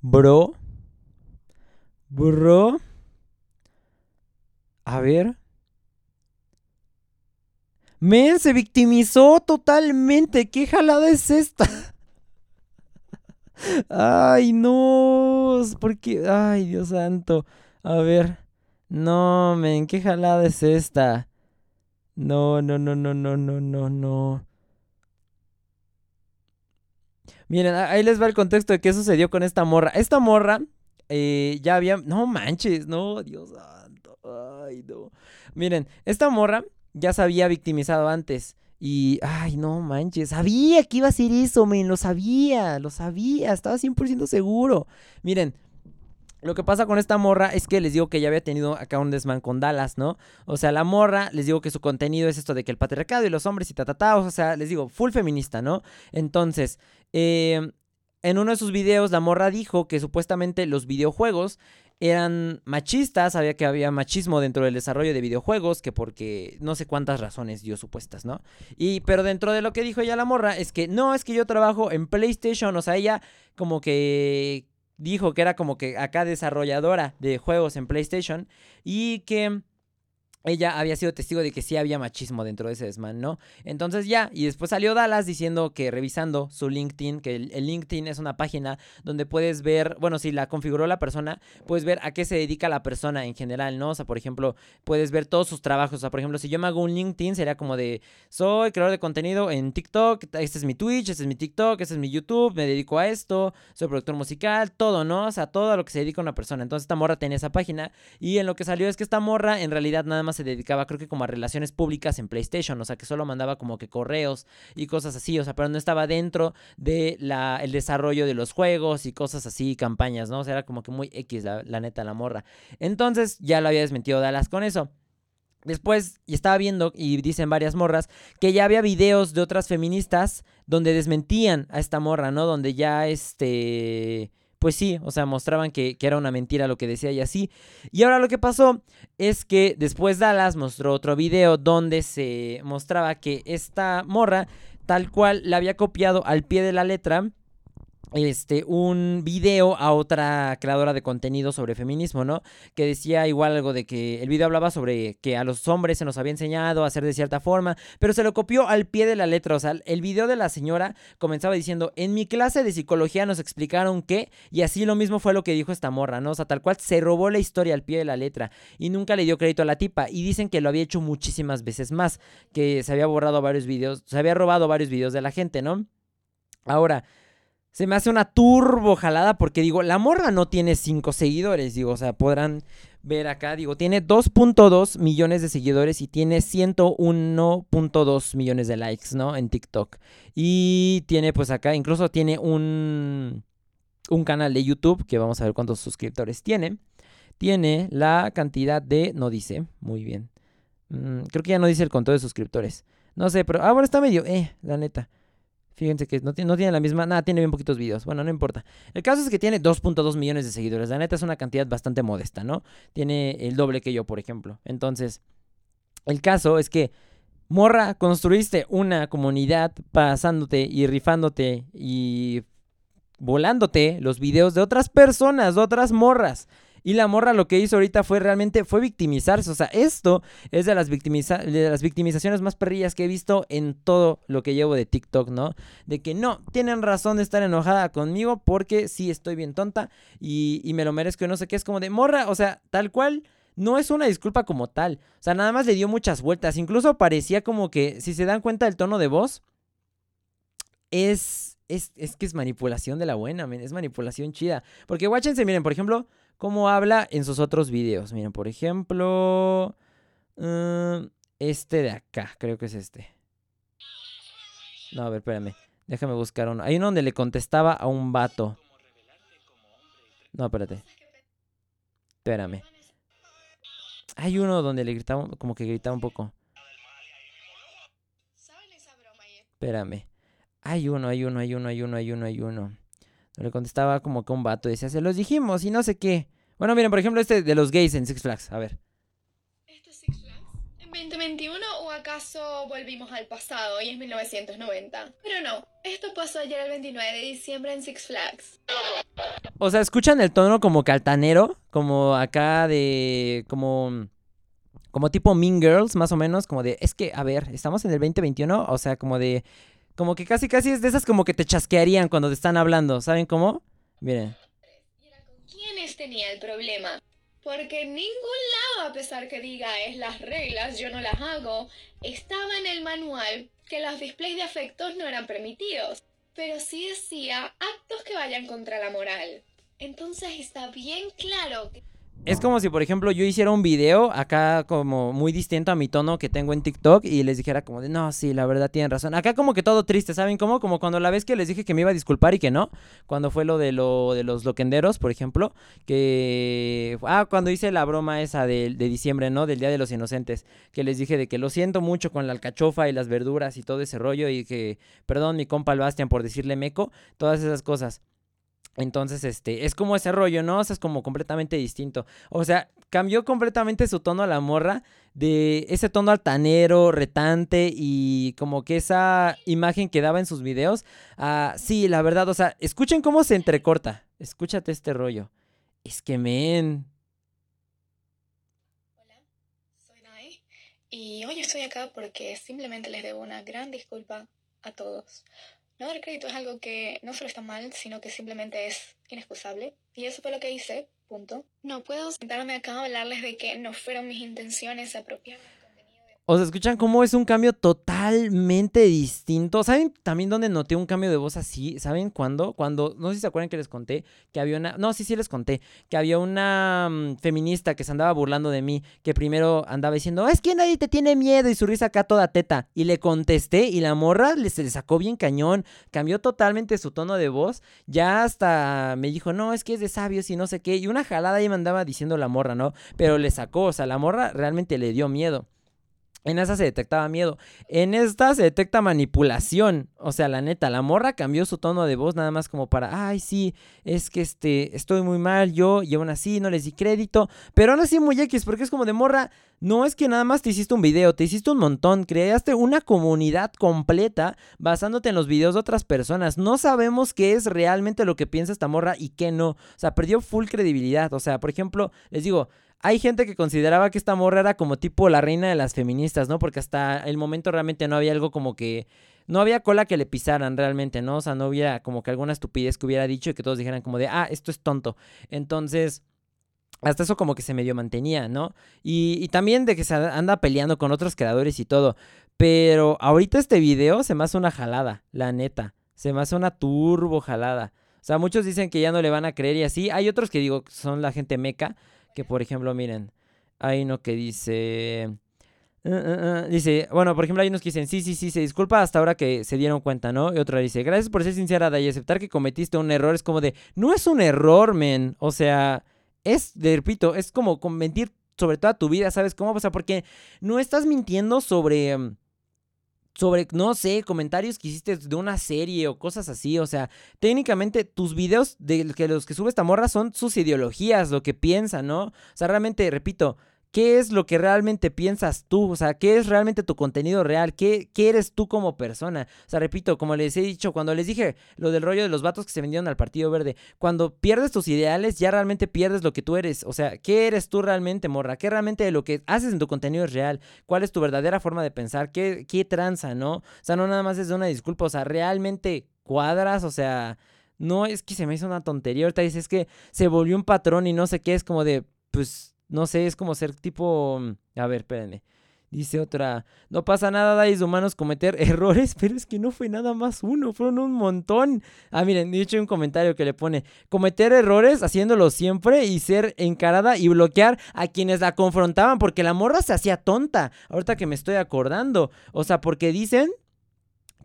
Bro. Bro. A ver. Men, se victimizó totalmente. ¿Qué jalada es esta? Ay, no. Porque. Ay, Dios santo. A ver. No, men, ¿qué jalada es esta? No, no, no, no, no, no, no, no. Miren, ahí les va el contexto de qué sucedió con esta morra. Esta morra eh, ya había. No manches, no, Dios santo. Ay, no. Miren, esta morra ya se había victimizado antes. Y, ay, no manches, sabía que iba a ser eso, men, lo sabía, lo sabía, estaba 100% seguro. Miren, lo que pasa con esta morra es que les digo que ya había tenido acá un desman con Dallas, ¿no? O sea, la morra, les digo que su contenido es esto de que el patriarcado y los hombres y ta, o sea, les digo, full feminista, ¿no? Entonces, eh, en uno de sus videos, la morra dijo que supuestamente los videojuegos eran machistas, sabía que había machismo dentro del desarrollo de videojuegos, que porque no sé cuántas razones dio supuestas, ¿no? Y pero dentro de lo que dijo ella la morra es que no, es que yo trabajo en PlayStation, o sea, ella como que dijo que era como que acá desarrolladora de juegos en PlayStation y que ella había sido testigo de que sí había machismo dentro de ese desmán, ¿no? Entonces ya, y después salió Dallas diciendo que revisando su LinkedIn, que el, LinkedIn es una página donde puedes ver, bueno, si la configuró la persona, puedes ver a qué se dedica la persona en general, ¿no? O sea, por ejemplo, puedes ver todos sus trabajos, o sea, por ejemplo, si yo me hago un LinkedIn, sería como de, soy creador de contenido en TikTok, este es mi Twitch, este es mi TikTok, este es mi YouTube, me dedico a esto, soy productor musical, todo, ¿no? O sea, todo a lo que se dedica una persona. Entonces esta morra tenía esa página y en lo que salió es que esta morra en realidad nada más se dedicaba creo que como a relaciones públicas en PlayStation, o sea que solo mandaba como que correos y cosas así, o sea, pero no estaba dentro de desarrollo de los juegos y cosas así, campañas, ¿no? O sea, era como que muy X la, la neta, la morra. Entonces ya lo había desmentido Dallas con eso. Después, y estaba viendo, y dicen varias morras, que ya había videos de otras feministas donde desmentían a esta morra, ¿no? Donde ya este pues sí, o sea, mostraban que, era una mentira lo que decía y así. Y ahora lo que pasó es que después Dallas mostró otro video donde se mostraba que esta morra tal cual la había copiado al pie de la letra este, un video a otra creadora de contenido sobre feminismo, ¿no? Que decía igual algo de que el video hablaba sobre que a los hombres se nos había enseñado a hacer de cierta forma, pero se lo copió al pie de la letra, o sea, el video de la señora comenzaba diciendo, en mi clase de psicología nos explicaron que, y así lo mismo fue lo que dijo esta morra, ¿no? O sea, tal cual se robó la historia al pie de la letra y nunca le dio crédito a la tipa, y dicen que lo había hecho muchísimas veces más, que se había borrado varios videos, se había robado varios videos de la gente, ¿no? Ahora, se me hace una turbo jalada porque digo, la morra no tiene 5 seguidores, digo, o sea, podrán ver acá, digo, tiene 2.2 millones de seguidores y tiene 101.2 millones de likes, ¿no? En TikTok. Y tiene pues acá, incluso tiene un, un canal de YouTube, que vamos a ver cuántos suscriptores tiene. Tiene la cantidad de, no dice, muy bien. Mm, creo que ya no dice el conteo de suscriptores. No sé, pero ahora está medio, eh, la neta. Fíjense que no tiene, no tiene la misma, nada, tiene bien poquitos videos. Bueno, no importa. El caso es que tiene 2.2 millones de seguidores. La neta es una cantidad bastante modesta, ¿no? Tiene el doble que yo, por ejemplo. Entonces, el caso es que, morra, construiste una comunidad pasándote y rifándote y volándote los videos de otras personas, de otras morras. Y la morra lo que hizo ahorita fue realmente, fue victimizarse. O sea, esto es de las, de las victimizaciones más perrillas que he visto en todo lo que llevo de TikTok, ¿no? De que no, tienen razón de estar enojada conmigo porque sí estoy bien tonta y, y me lo merezco no sé qué. Es como de morra, o sea, tal cual no es una disculpa como tal. O sea, nada más le dio muchas vueltas. Incluso parecía como que, si se dan cuenta del tono de voz, es, es, es que es manipulación de la buena, es manipulación chida. Porque guáchense, miren, por ejemplo, cómo habla en sus otros videos. Miren, por ejemplo, mm, este de acá, creo que es este. No, a ver, espérame. Déjame buscar uno. Hay uno donde le contestaba a un vato. No, espérate. Espérame. Hay uno donde le gritaba, como que gritaba un poco. Espérame. Hay uno, hay uno, hay uno, hay uno, hay uno, hay uno. Le contestaba como que un vato decía, se los dijimos y no sé qué. Bueno, miren, por ejemplo, este de los gays en Six Flags. A ver. ¿Esto es Six Flags? ¿En 2021 o acaso volvimos al pasado y es 1990? Pero no, esto pasó ayer el 29 de diciembre en Six Flags. O sea, ¿escuchan el tono como caltanero? Como acá de... como... Como tipo Mean Girls, más o menos, como de, es que, a ver, estamos en el 2021, o sea, como de, como que casi casi es de esas como que te chasquearían cuando te están hablando, ¿saben cómo? Miren. ¿Con quiénes tenía el problema? Porque en ningún lado, a pesar que diga es las reglas, yo no las hago, estaba en el manual que los displays de afectos no eran permitidos. Pero sí decía actos que vayan contra la moral. Entonces está bien claro que es como si, por ejemplo, yo hiciera un video acá como muy distinto a mi tono que tengo en TikTok y les dijera como de, no, sí, la verdad tienen razón. Acá como que todo triste, ¿saben cómo? Como cuando la vez que les dije que me iba a disculpar y que no, cuando fue lo de, lo, de los loquenderos, por ejemplo, que... Ah, cuando hice la broma esa de, de diciembre, ¿no? Del Día de los Inocentes, que les dije de que lo siento mucho con la alcachofa y las verduras y todo ese rollo y que, perdón, mi compa Bastian por decirle meco, todas esas cosas. Entonces, este, es como ese rollo, ¿no? O sea, es como completamente distinto. O sea, cambió completamente su tono a la morra de ese tono altanero, retante y como que esa imagen que daba en sus videos. Ah, sí, la verdad, o sea, escuchen cómo se entrecorta. Escúchate este rollo. Es que men. Y hoy estoy acá porque simplemente les debo una gran disculpa a todos no dar crédito es algo que no solo está mal, sino que simplemente es inexcusable. Y eso fue lo que hice, punto. No puedo sentarme acá a hablarles de que no fueron mis intenciones apropiadas. O sea, escuchan cómo es un cambio totalmente distinto. ¿Saben también dónde noté un cambio de voz así? ¿Saben cuándo? Cuando, no sé si se acuerdan que les conté que había una, no, sí, sí les conté, que había una mm, feminista que se andaba burlando de mí, que primero andaba diciendo, es que nadie te tiene miedo y su risa acá toda teta. Y le contesté y la morra le, se le sacó bien cañón, cambió totalmente su tono de voz, ya hasta me dijo, no, es que es de sabios y no sé qué, y una jalada ahí me andaba diciendo la morra, ¿no? Pero le sacó, o sea, la morra realmente le dio miedo. En esa se detectaba miedo. En esta se detecta manipulación. O sea, la neta, la morra cambió su tono de voz nada más como para, ay, sí, es que este, estoy muy mal yo y aún así no les di crédito. Pero aún así muy X, porque es como de morra, no es que nada más te hiciste un video, te hiciste un montón, creaste una comunidad completa basándote en los videos de otras personas. No sabemos qué es realmente lo que piensa esta morra y qué no. O sea, perdió full credibilidad. O sea, por ejemplo, les digo, hay gente que consideraba que esta morra era como tipo la reina de las feministas, ¿no? Porque hasta el momento realmente no había algo como que... No había cola que le pisaran realmente, ¿no? O sea, no había como que alguna estupidez que hubiera dicho y que todos dijeran como de, ah, esto es tonto. Entonces, hasta eso como que se medio mantenía, ¿no? Y, también de que se anda peleando con otros creadores y todo. Pero ahorita este video se me hace una jalada, la neta. Se me hace una turbo jalada. O sea, muchos dicen que ya no le van a creer y así. Hay otros que digo, son la gente meca. Que por ejemplo, miren, hay uno que dice... Uh, uh, uh, dice, bueno, por ejemplo, hay unos que dicen, sí, sí, sí, se disculpa hasta ahora que se dieron cuenta, ¿no? Y otra dice, gracias por ser sincera, y aceptar que cometiste un error. Es como de, no es un error, men. O sea, es, repito, es como mentir sobre toda tu vida, ¿sabes cómo? O sea, porque no estás mintiendo sobre... Sobre, no sé, comentarios que hiciste de una serie o cosas así. O sea, técnicamente tus videos de que los que sube esta morra son sus ideologías, lo que piensa, ¿no? O sea, realmente, repito, qué es lo que realmente piensas tú, o sea, qué es realmente tu contenido real, qué, qué eres tú como persona. O sea, repito, como les he dicho, cuando les dije lo del rollo de los vatos que se vendieron al Partido Verde, cuando pierdes tus ideales, ya realmente pierdes lo que tú eres. O sea, ¿qué eres tú realmente, morra? ¿Qué realmente de lo que haces en tu contenido es real? ¿Cuál es tu verdadera forma de pensar? ¿Qué, qué tranza, no? O sea, no nada más es de una disculpa, o sea, realmente cuadras, o sea... No es que se me hizo una tontería. Ahorita dices es que se volvió un patrón y no sé qué. Es como de, pues, no sé, es como ser tipo... A ver, espérenme. Dice otra, no pasa nada, dais humanos cometer errores, pero es que no fue nada más uno, fueron un montón. Ah, miren, he hecho un comentario que le pone, cometer errores haciéndolo siempre y ser encarada y bloquear a quienes la confrontaban, porque la morra se hacía tonta, ahorita que me estoy acordando. O sea, porque dicen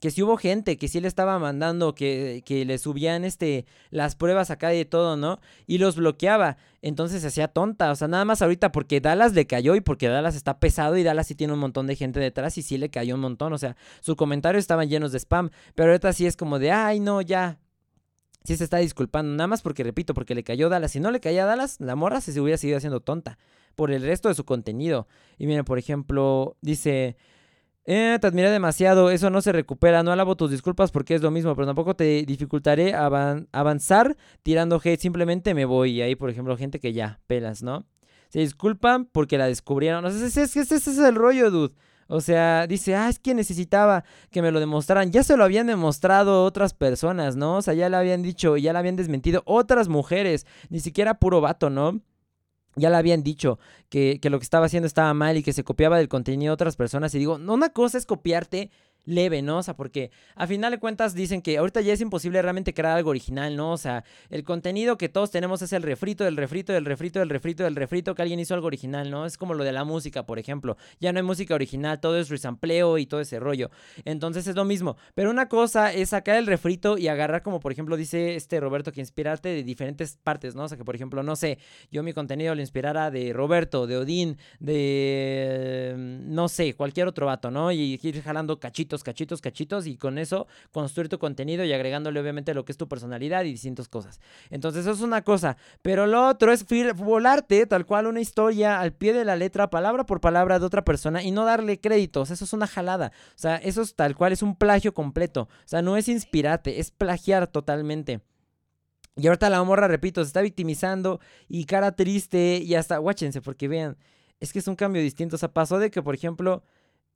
que si hubo gente que sí le estaba mandando, que, que le subían este, las pruebas acá y todo, ¿no? Y los bloqueaba. Entonces se hacía tonta. O sea, nada más ahorita porque Dallas le cayó y porque Dallas está pesado y Dallas sí tiene un montón de gente detrás y sí le cayó un montón. O sea, sus comentarios estaban llenos de spam. Pero ahorita sí es como de, ay, no, ya, sí se está disculpando. Nada más porque, repito, porque le cayó Dallas. Si no le caía a Dallas, la morra se hubiera seguido haciendo tonta por el resto de su contenido. Y miren, por ejemplo, dice... Eh, te admiré demasiado, eso no se recupera, no alabo tus disculpas porque es lo mismo, pero tampoco te dificultaré avanzar tirando hate, simplemente me voy. Y ahí, por ejemplo, gente que ya, pelas, ¿no? Se disculpan porque la descubrieron. O sea, ese, es el rollo, dude. O sea, dice, ah, es que necesitaba que me lo demostraran. Ya se lo habían demostrado otras personas, ¿no? O sea, ya le habían dicho, ya le habían desmentido otras mujeres, ni siquiera puro vato, ¿no? Ya le habían dicho que, que, lo que estaba haciendo estaba mal y que se copiaba del contenido de otras personas. Y digo, una cosa es copiarte leve, ¿no? O sea, porque a final de cuentas dicen que ahorita ya es imposible realmente crear algo original, ¿no? O sea, el contenido que todos tenemos es el refrito, el refrito, el refrito, el refrito, el refrito, que alguien hizo algo original, ¿no? Es como lo de la música, por ejemplo. Ya no hay música original, todo es resampleo y todo ese rollo. Entonces es lo mismo. Pero una cosa es sacar el refrito y agarrar, como por ejemplo dice este Roberto, que inspirarte de diferentes partes, ¿no? O sea, que por ejemplo, no sé, yo mi contenido lo inspirara de Roberto, de Odín, de, no sé, cualquier otro vato, ¿no? Y ir jalando cachitos cachitos, cachitos, y con eso construir tu contenido y agregándole obviamente lo que es tu personalidad y distintas cosas. Entonces eso es una cosa, pero lo otro es volarte tal cual una historia al pie de la letra, palabra por palabra de otra persona y no darle créditos, eso es una jalada, o sea, eso es tal cual, es un plagio completo, o sea, no es inspirarte, es plagiar totalmente. Y ahorita la morra, repito, se está victimizando y cara triste y hasta, guáchense, porque vean, es que es un cambio distinto. O sea, pasó de que, por ejemplo,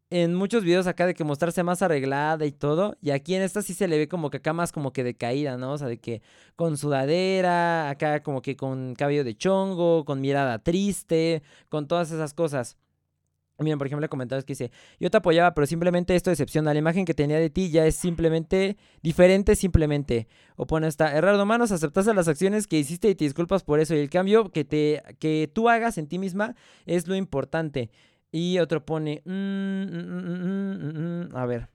en muchos videos acá de que mostrarse más arreglada y todo. Y aquí en esta sí se le ve como que acá más como que de caída, ¿no? O sea, de que con sudadera, acá como que con cabello de chongo, con mirada triste, con todas esas cosas. Miren, por ejemplo, el comentario que dice, yo te apoyaba, pero simplemente esto decepciona. La imagen que tenía de ti ya es simplemente diferente, simplemente. O pone esta, Errado Manos, aceptaste las acciones que hiciste y te disculpas por eso. Y el cambio que, te, que tú hagas en ti misma es lo importante. Y otro pone, mm, mm, mm, a ver.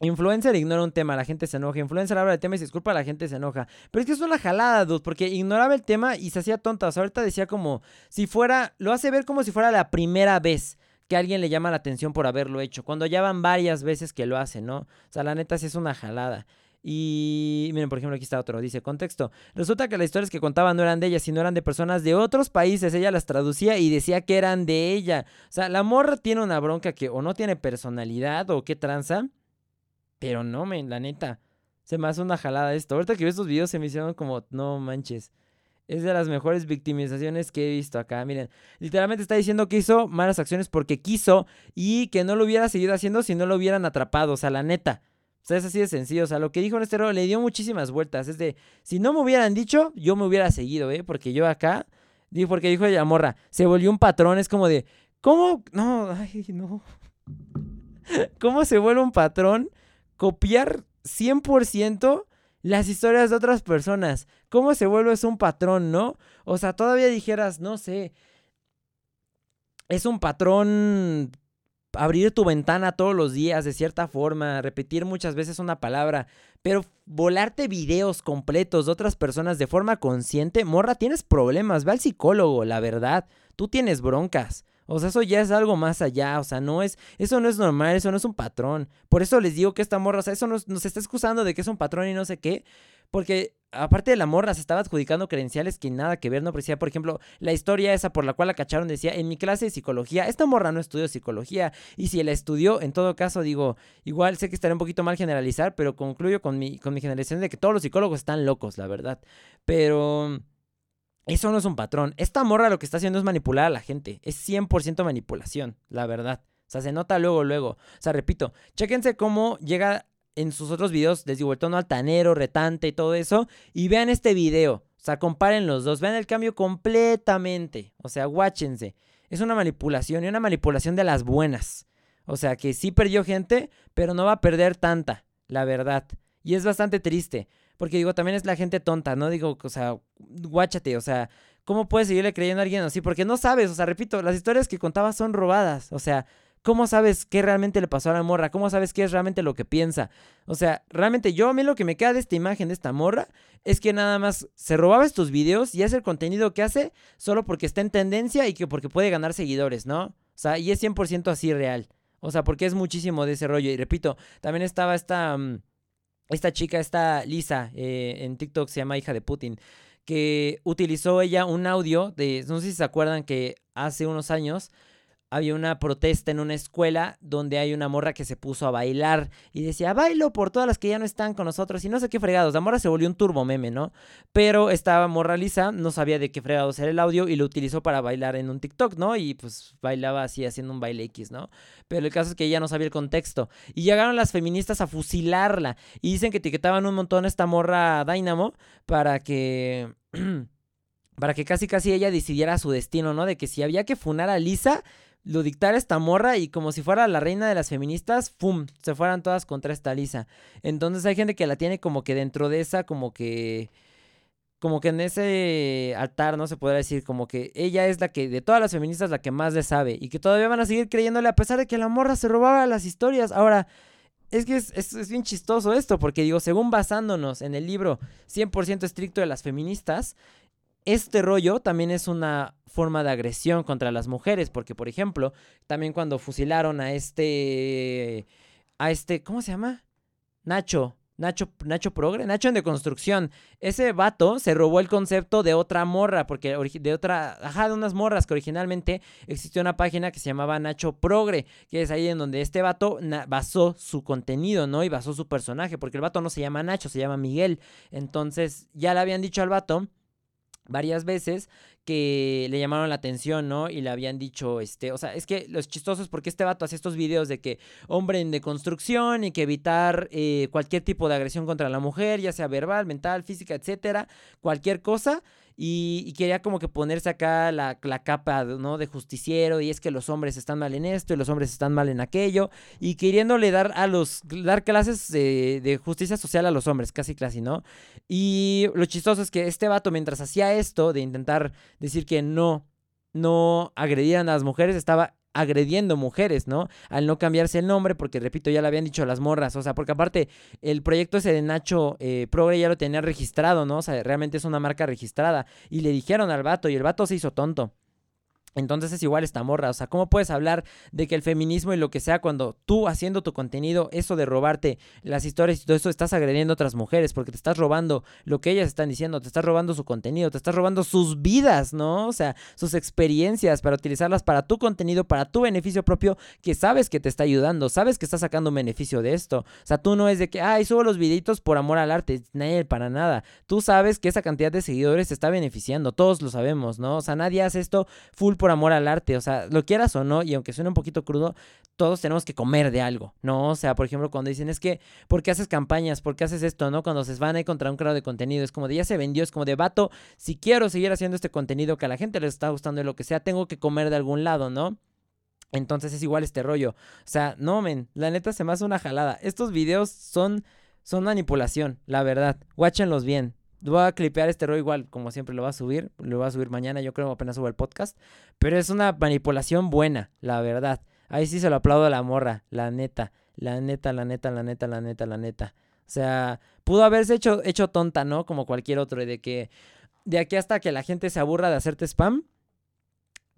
Influencer ignora un tema, la gente se enoja. Influencer habla del tema y se disculpa, la gente se enoja. Pero es que es una jalada, dude, porque ignoraba el tema y se hacía tonta. O sea, ahorita decía como si fuera, lo hace ver como si fuera la primera vez que alguien le llama la atención por haberlo hecho. Cuando ya van varias veces que lo hace, ¿no? O sea, la neta sí es una jalada. Y miren, por ejemplo, aquí está otro. Dice, contexto. Resulta que las historias que contaba no eran de ella, sino eran de personas de otros países. Ella las traducía y decía que eran de ella. O sea, la morra tiene una bronca que o no tiene personalidad o qué tranza. Pero no, men, la neta. Se me hace una jalada esto. Ahorita que veo estos videos se me hicieron como, no manches. Es de las mejores victimizaciones que he visto acá. Miren, literalmente está diciendo que hizo malas acciones porque quiso y que no lo hubiera seguido haciendo si no lo hubieran atrapado. O sea, la neta. O sea, es así de sencillo. O sea, lo que dijo este le dio muchísimas vueltas. Es de, si no me hubieran dicho, yo me hubiera seguido, ¿eh? Porque yo acá, porque dijo la morra, se volvió un patrón. Es como de, ¿cómo? No, ay, no. ¿Cómo se vuelve un patrón? Copiar 100% las historias de otras personas. ¿Cómo se vuelve es un patrón, no? O sea, todavía dijeras, no sé. Es un patrón abrir tu ventana todos los días de cierta forma, repetir muchas veces una palabra, pero volarte videos completos de otras personas de forma consciente, morra, tienes problemas, ve al psicólogo, la verdad, tú tienes broncas. O sea, eso ya es algo más allá, o sea, no es, eso no es normal, eso no es un patrón. Por eso les digo que esta morra, o sea, eso nos, está excusando de que es un patrón y no sé qué, porque aparte de la morra se estaba adjudicando credenciales que nada que ver, no parecía, por ejemplo, la historia esa por la cual la cacharon decía, en mi clase de psicología, esta morra no estudió psicología, y si la estudió, en todo caso, digo, igual sé que estaré un poquito mal generalizar, pero concluyo con mi, con mi generalización de que todos los psicólogos están locos, la verdad. Pero... Eso no es un patrón. Esta morra lo que está haciendo es manipular a la gente. Es 100% manipulación, la verdad. O sea, se nota luego, luego. O sea, repito, chéquense cómo llega en sus otros videos, les digo, el tono altanero, retante y todo eso. Y vean este video. O sea, comparen los dos. Vean el cambio completamente. O sea, guáchense. Es una manipulación y una manipulación de las buenas. O sea, que sí perdió gente, pero no va a perder tanta, la verdad. Y es bastante triste. Porque digo, también es la gente tonta, ¿no? Digo, o sea, guáchate, o sea, ¿cómo puedes seguirle creyendo a alguien así? Porque no sabes, o sea, repito, las historias que contaba son robadas, o sea, ¿cómo sabes qué realmente le pasó a la morra? ¿Cómo sabes qué es realmente lo que piensa? O sea, realmente yo a mí lo que me queda de esta imagen de esta morra es que nada más se robaba estos videos y es el contenido que hace solo porque está en tendencia y que porque puede ganar seguidores, ¿no? O sea, y es 100% así real. O sea, porque es muchísimo de ese rollo. Y repito, también estaba esta... Mm, esta chica, esta Lisa, eh, en TikTok se llama hija de Putin, que utilizó ella un audio de, no sé si se acuerdan que hace unos años había una protesta en una escuela donde hay una morra que se puso a bailar y decía, bailo por todas las que ya no están con nosotros y no sé qué fregados. La morra se volvió un turbo meme, ¿no? Pero esta morra lisa no sabía de qué fregados era el audio y lo utilizó para bailar en un TikTok, ¿no? Y pues bailaba así haciendo un baile X, ¿no? Pero el caso es que ella no sabía el contexto. Y llegaron las feministas a fusilarla y dicen que etiquetaban un montón a esta morra Dynamo para que... para que casi casi ella decidiera su destino, ¿no? De que si había que funar a Lisa, lo dictara esta morra y como si fuera la reina de las feministas, ¡pum! Se fueran todas contra esta Lisa. Entonces hay gente que la tiene como que dentro de esa, como que... Como que en ese altar, ¿no? Se podrá decir, como que ella es la que, de todas las feministas, la que más le sabe. Y que todavía van a seguir creyéndole a pesar de que la morra se robaba las historias. Ahora, es que es, es, bien chistoso esto, porque digo, según basándonos en el libro 100% estricto de las feministas, este rollo también es una forma de agresión contra las mujeres, porque por ejemplo, también cuando fusilaron a este, a este, ¿cómo se llama? Nacho, Nacho, Nacho Progre, Nacho en deconstrucción. Ese vato se robó el concepto de otra morra, porque de otra, ajá, de unas morras que originalmente existió una página que se llamaba Nacho Progre, que es ahí en donde este vato basó su contenido, ¿no? Y basó su personaje, porque el vato no se llama Nacho, se llama Miguel. Entonces, ya le habían dicho al vato varias veces que le llamaron la atención, ¿no? Y le habían dicho, este, o sea, es que los chistosos porque este vato hace estos videos de que hombre en deconstrucción y que evitar eh, cualquier tipo de agresión contra la mujer, ya sea verbal, mental, física, etcétera, cualquier cosa. Y, quería como que ponerse acá la, capa, ¿no? De justiciero, y es que los hombres están mal en esto y los hombres están mal en aquello, y queriéndole dar a los, dar clases de, de justicia social a los hombres, casi casi, ¿no? Y lo chistoso es que este vato, mientras hacía esto, de intentar decir que no, no agredían a las mujeres, estaba agrediendo mujeres, ¿no? Al no cambiarse el nombre, porque repito, ya le habían dicho las morras, o sea, porque aparte el proyecto ese de Nacho eh, Progre ya lo tenía registrado, ¿no? O sea, realmente es una marca registrada. Y le dijeron al vato y el vato se hizo tonto. Entonces es igual esta morra, o sea, ¿cómo puedes hablar de que el feminismo y lo que sea cuando tú haciendo tu contenido, eso de robarte las historias y todo eso, estás agrediendo a otras mujeres porque te estás robando lo que ellas están diciendo, te estás robando su contenido, te estás robando sus vidas, ¿no? O sea, sus experiencias para utilizarlas para tu contenido, para tu beneficio propio, que sabes que te está ayudando, sabes que estás sacando beneficio de esto. O sea, tú no es de que, ay, subo los videitos por amor al arte, nadie para nada. Tú sabes que esa cantidad de seguidores está beneficiando, todos lo sabemos, ¿no? O sea, nadie hace esto full por amor al arte, o sea, lo quieras o no, y aunque suene un poquito crudo, todos tenemos que comer de algo, ¿no? O sea, por ejemplo, cuando dicen es que, ¿por qué haces campañas? ¿Por qué haces esto, no? Cuando se van ahí contra un creador de contenido, es como de ya se vendió, es como de vato, si quiero seguir haciendo este contenido que a la gente le está gustando y lo que sea, tengo que comer de algún lado, ¿no? Entonces es igual este rollo. O sea, no, men, la neta se me hace una jalada. Estos videos son, son manipulación, la verdad. Guáchenlos bien. Voy a clipear este rollo igual, como siempre lo va a subir. Lo va a subir mañana, yo creo, apenas subo el podcast. Pero es una manipulación buena, la verdad. Ahí sí se lo aplaudo a la morra, la neta. La neta, la neta, la neta, la neta, la neta. O sea, pudo haberse hecho, hecho tonta, ¿no? Como cualquier otro. De que de aquí hasta que la gente se aburra de hacerte spam,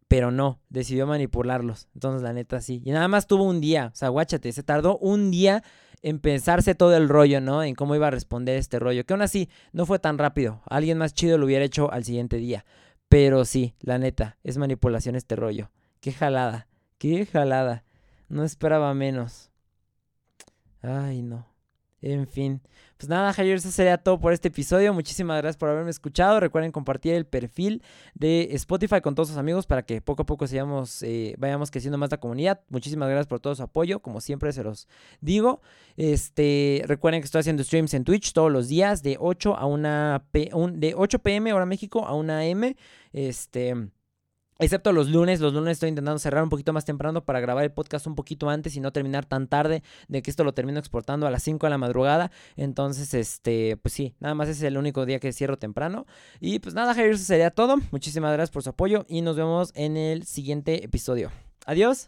pero no, decidió manipularlos. Entonces, la neta, sí. Y nada más tuvo un día, o sea, guáchate, se tardó un día en pensarse todo el rollo, ¿no? En cómo iba a responder este rollo. Que aún así, no fue tan rápido. Alguien más chido lo hubiera hecho al siguiente día. Pero sí, la neta, es manipulación este rollo. Qué jalada, qué jalada. No esperaba menos. Ay, no. En fin. Pues nada, Javier, eso sería todo por este episodio. Muchísimas gracias por haberme escuchado. Recuerden compartir el perfil de Spotify con todos sus amigos para que poco a poco sigamos, eh, vayamos creciendo más la comunidad. Muchísimas gracias por todo su apoyo. Como siempre se los digo. Este, recuerden que estoy haciendo streams en Twitch todos los días de 8 a una p de 8 pm hora México a 1 am. Este Excepto los lunes, los lunes estoy intentando cerrar un poquito más temprano para grabar el podcast un poquito antes y no terminar tan tarde de que esto lo termino exportando a las 5 de la madrugada. Entonces, este, pues sí, nada más es el único día que cierro temprano. Y pues nada, Javier, eso sería todo. Muchísimas gracias por su apoyo y nos vemos en el siguiente episodio. Adiós.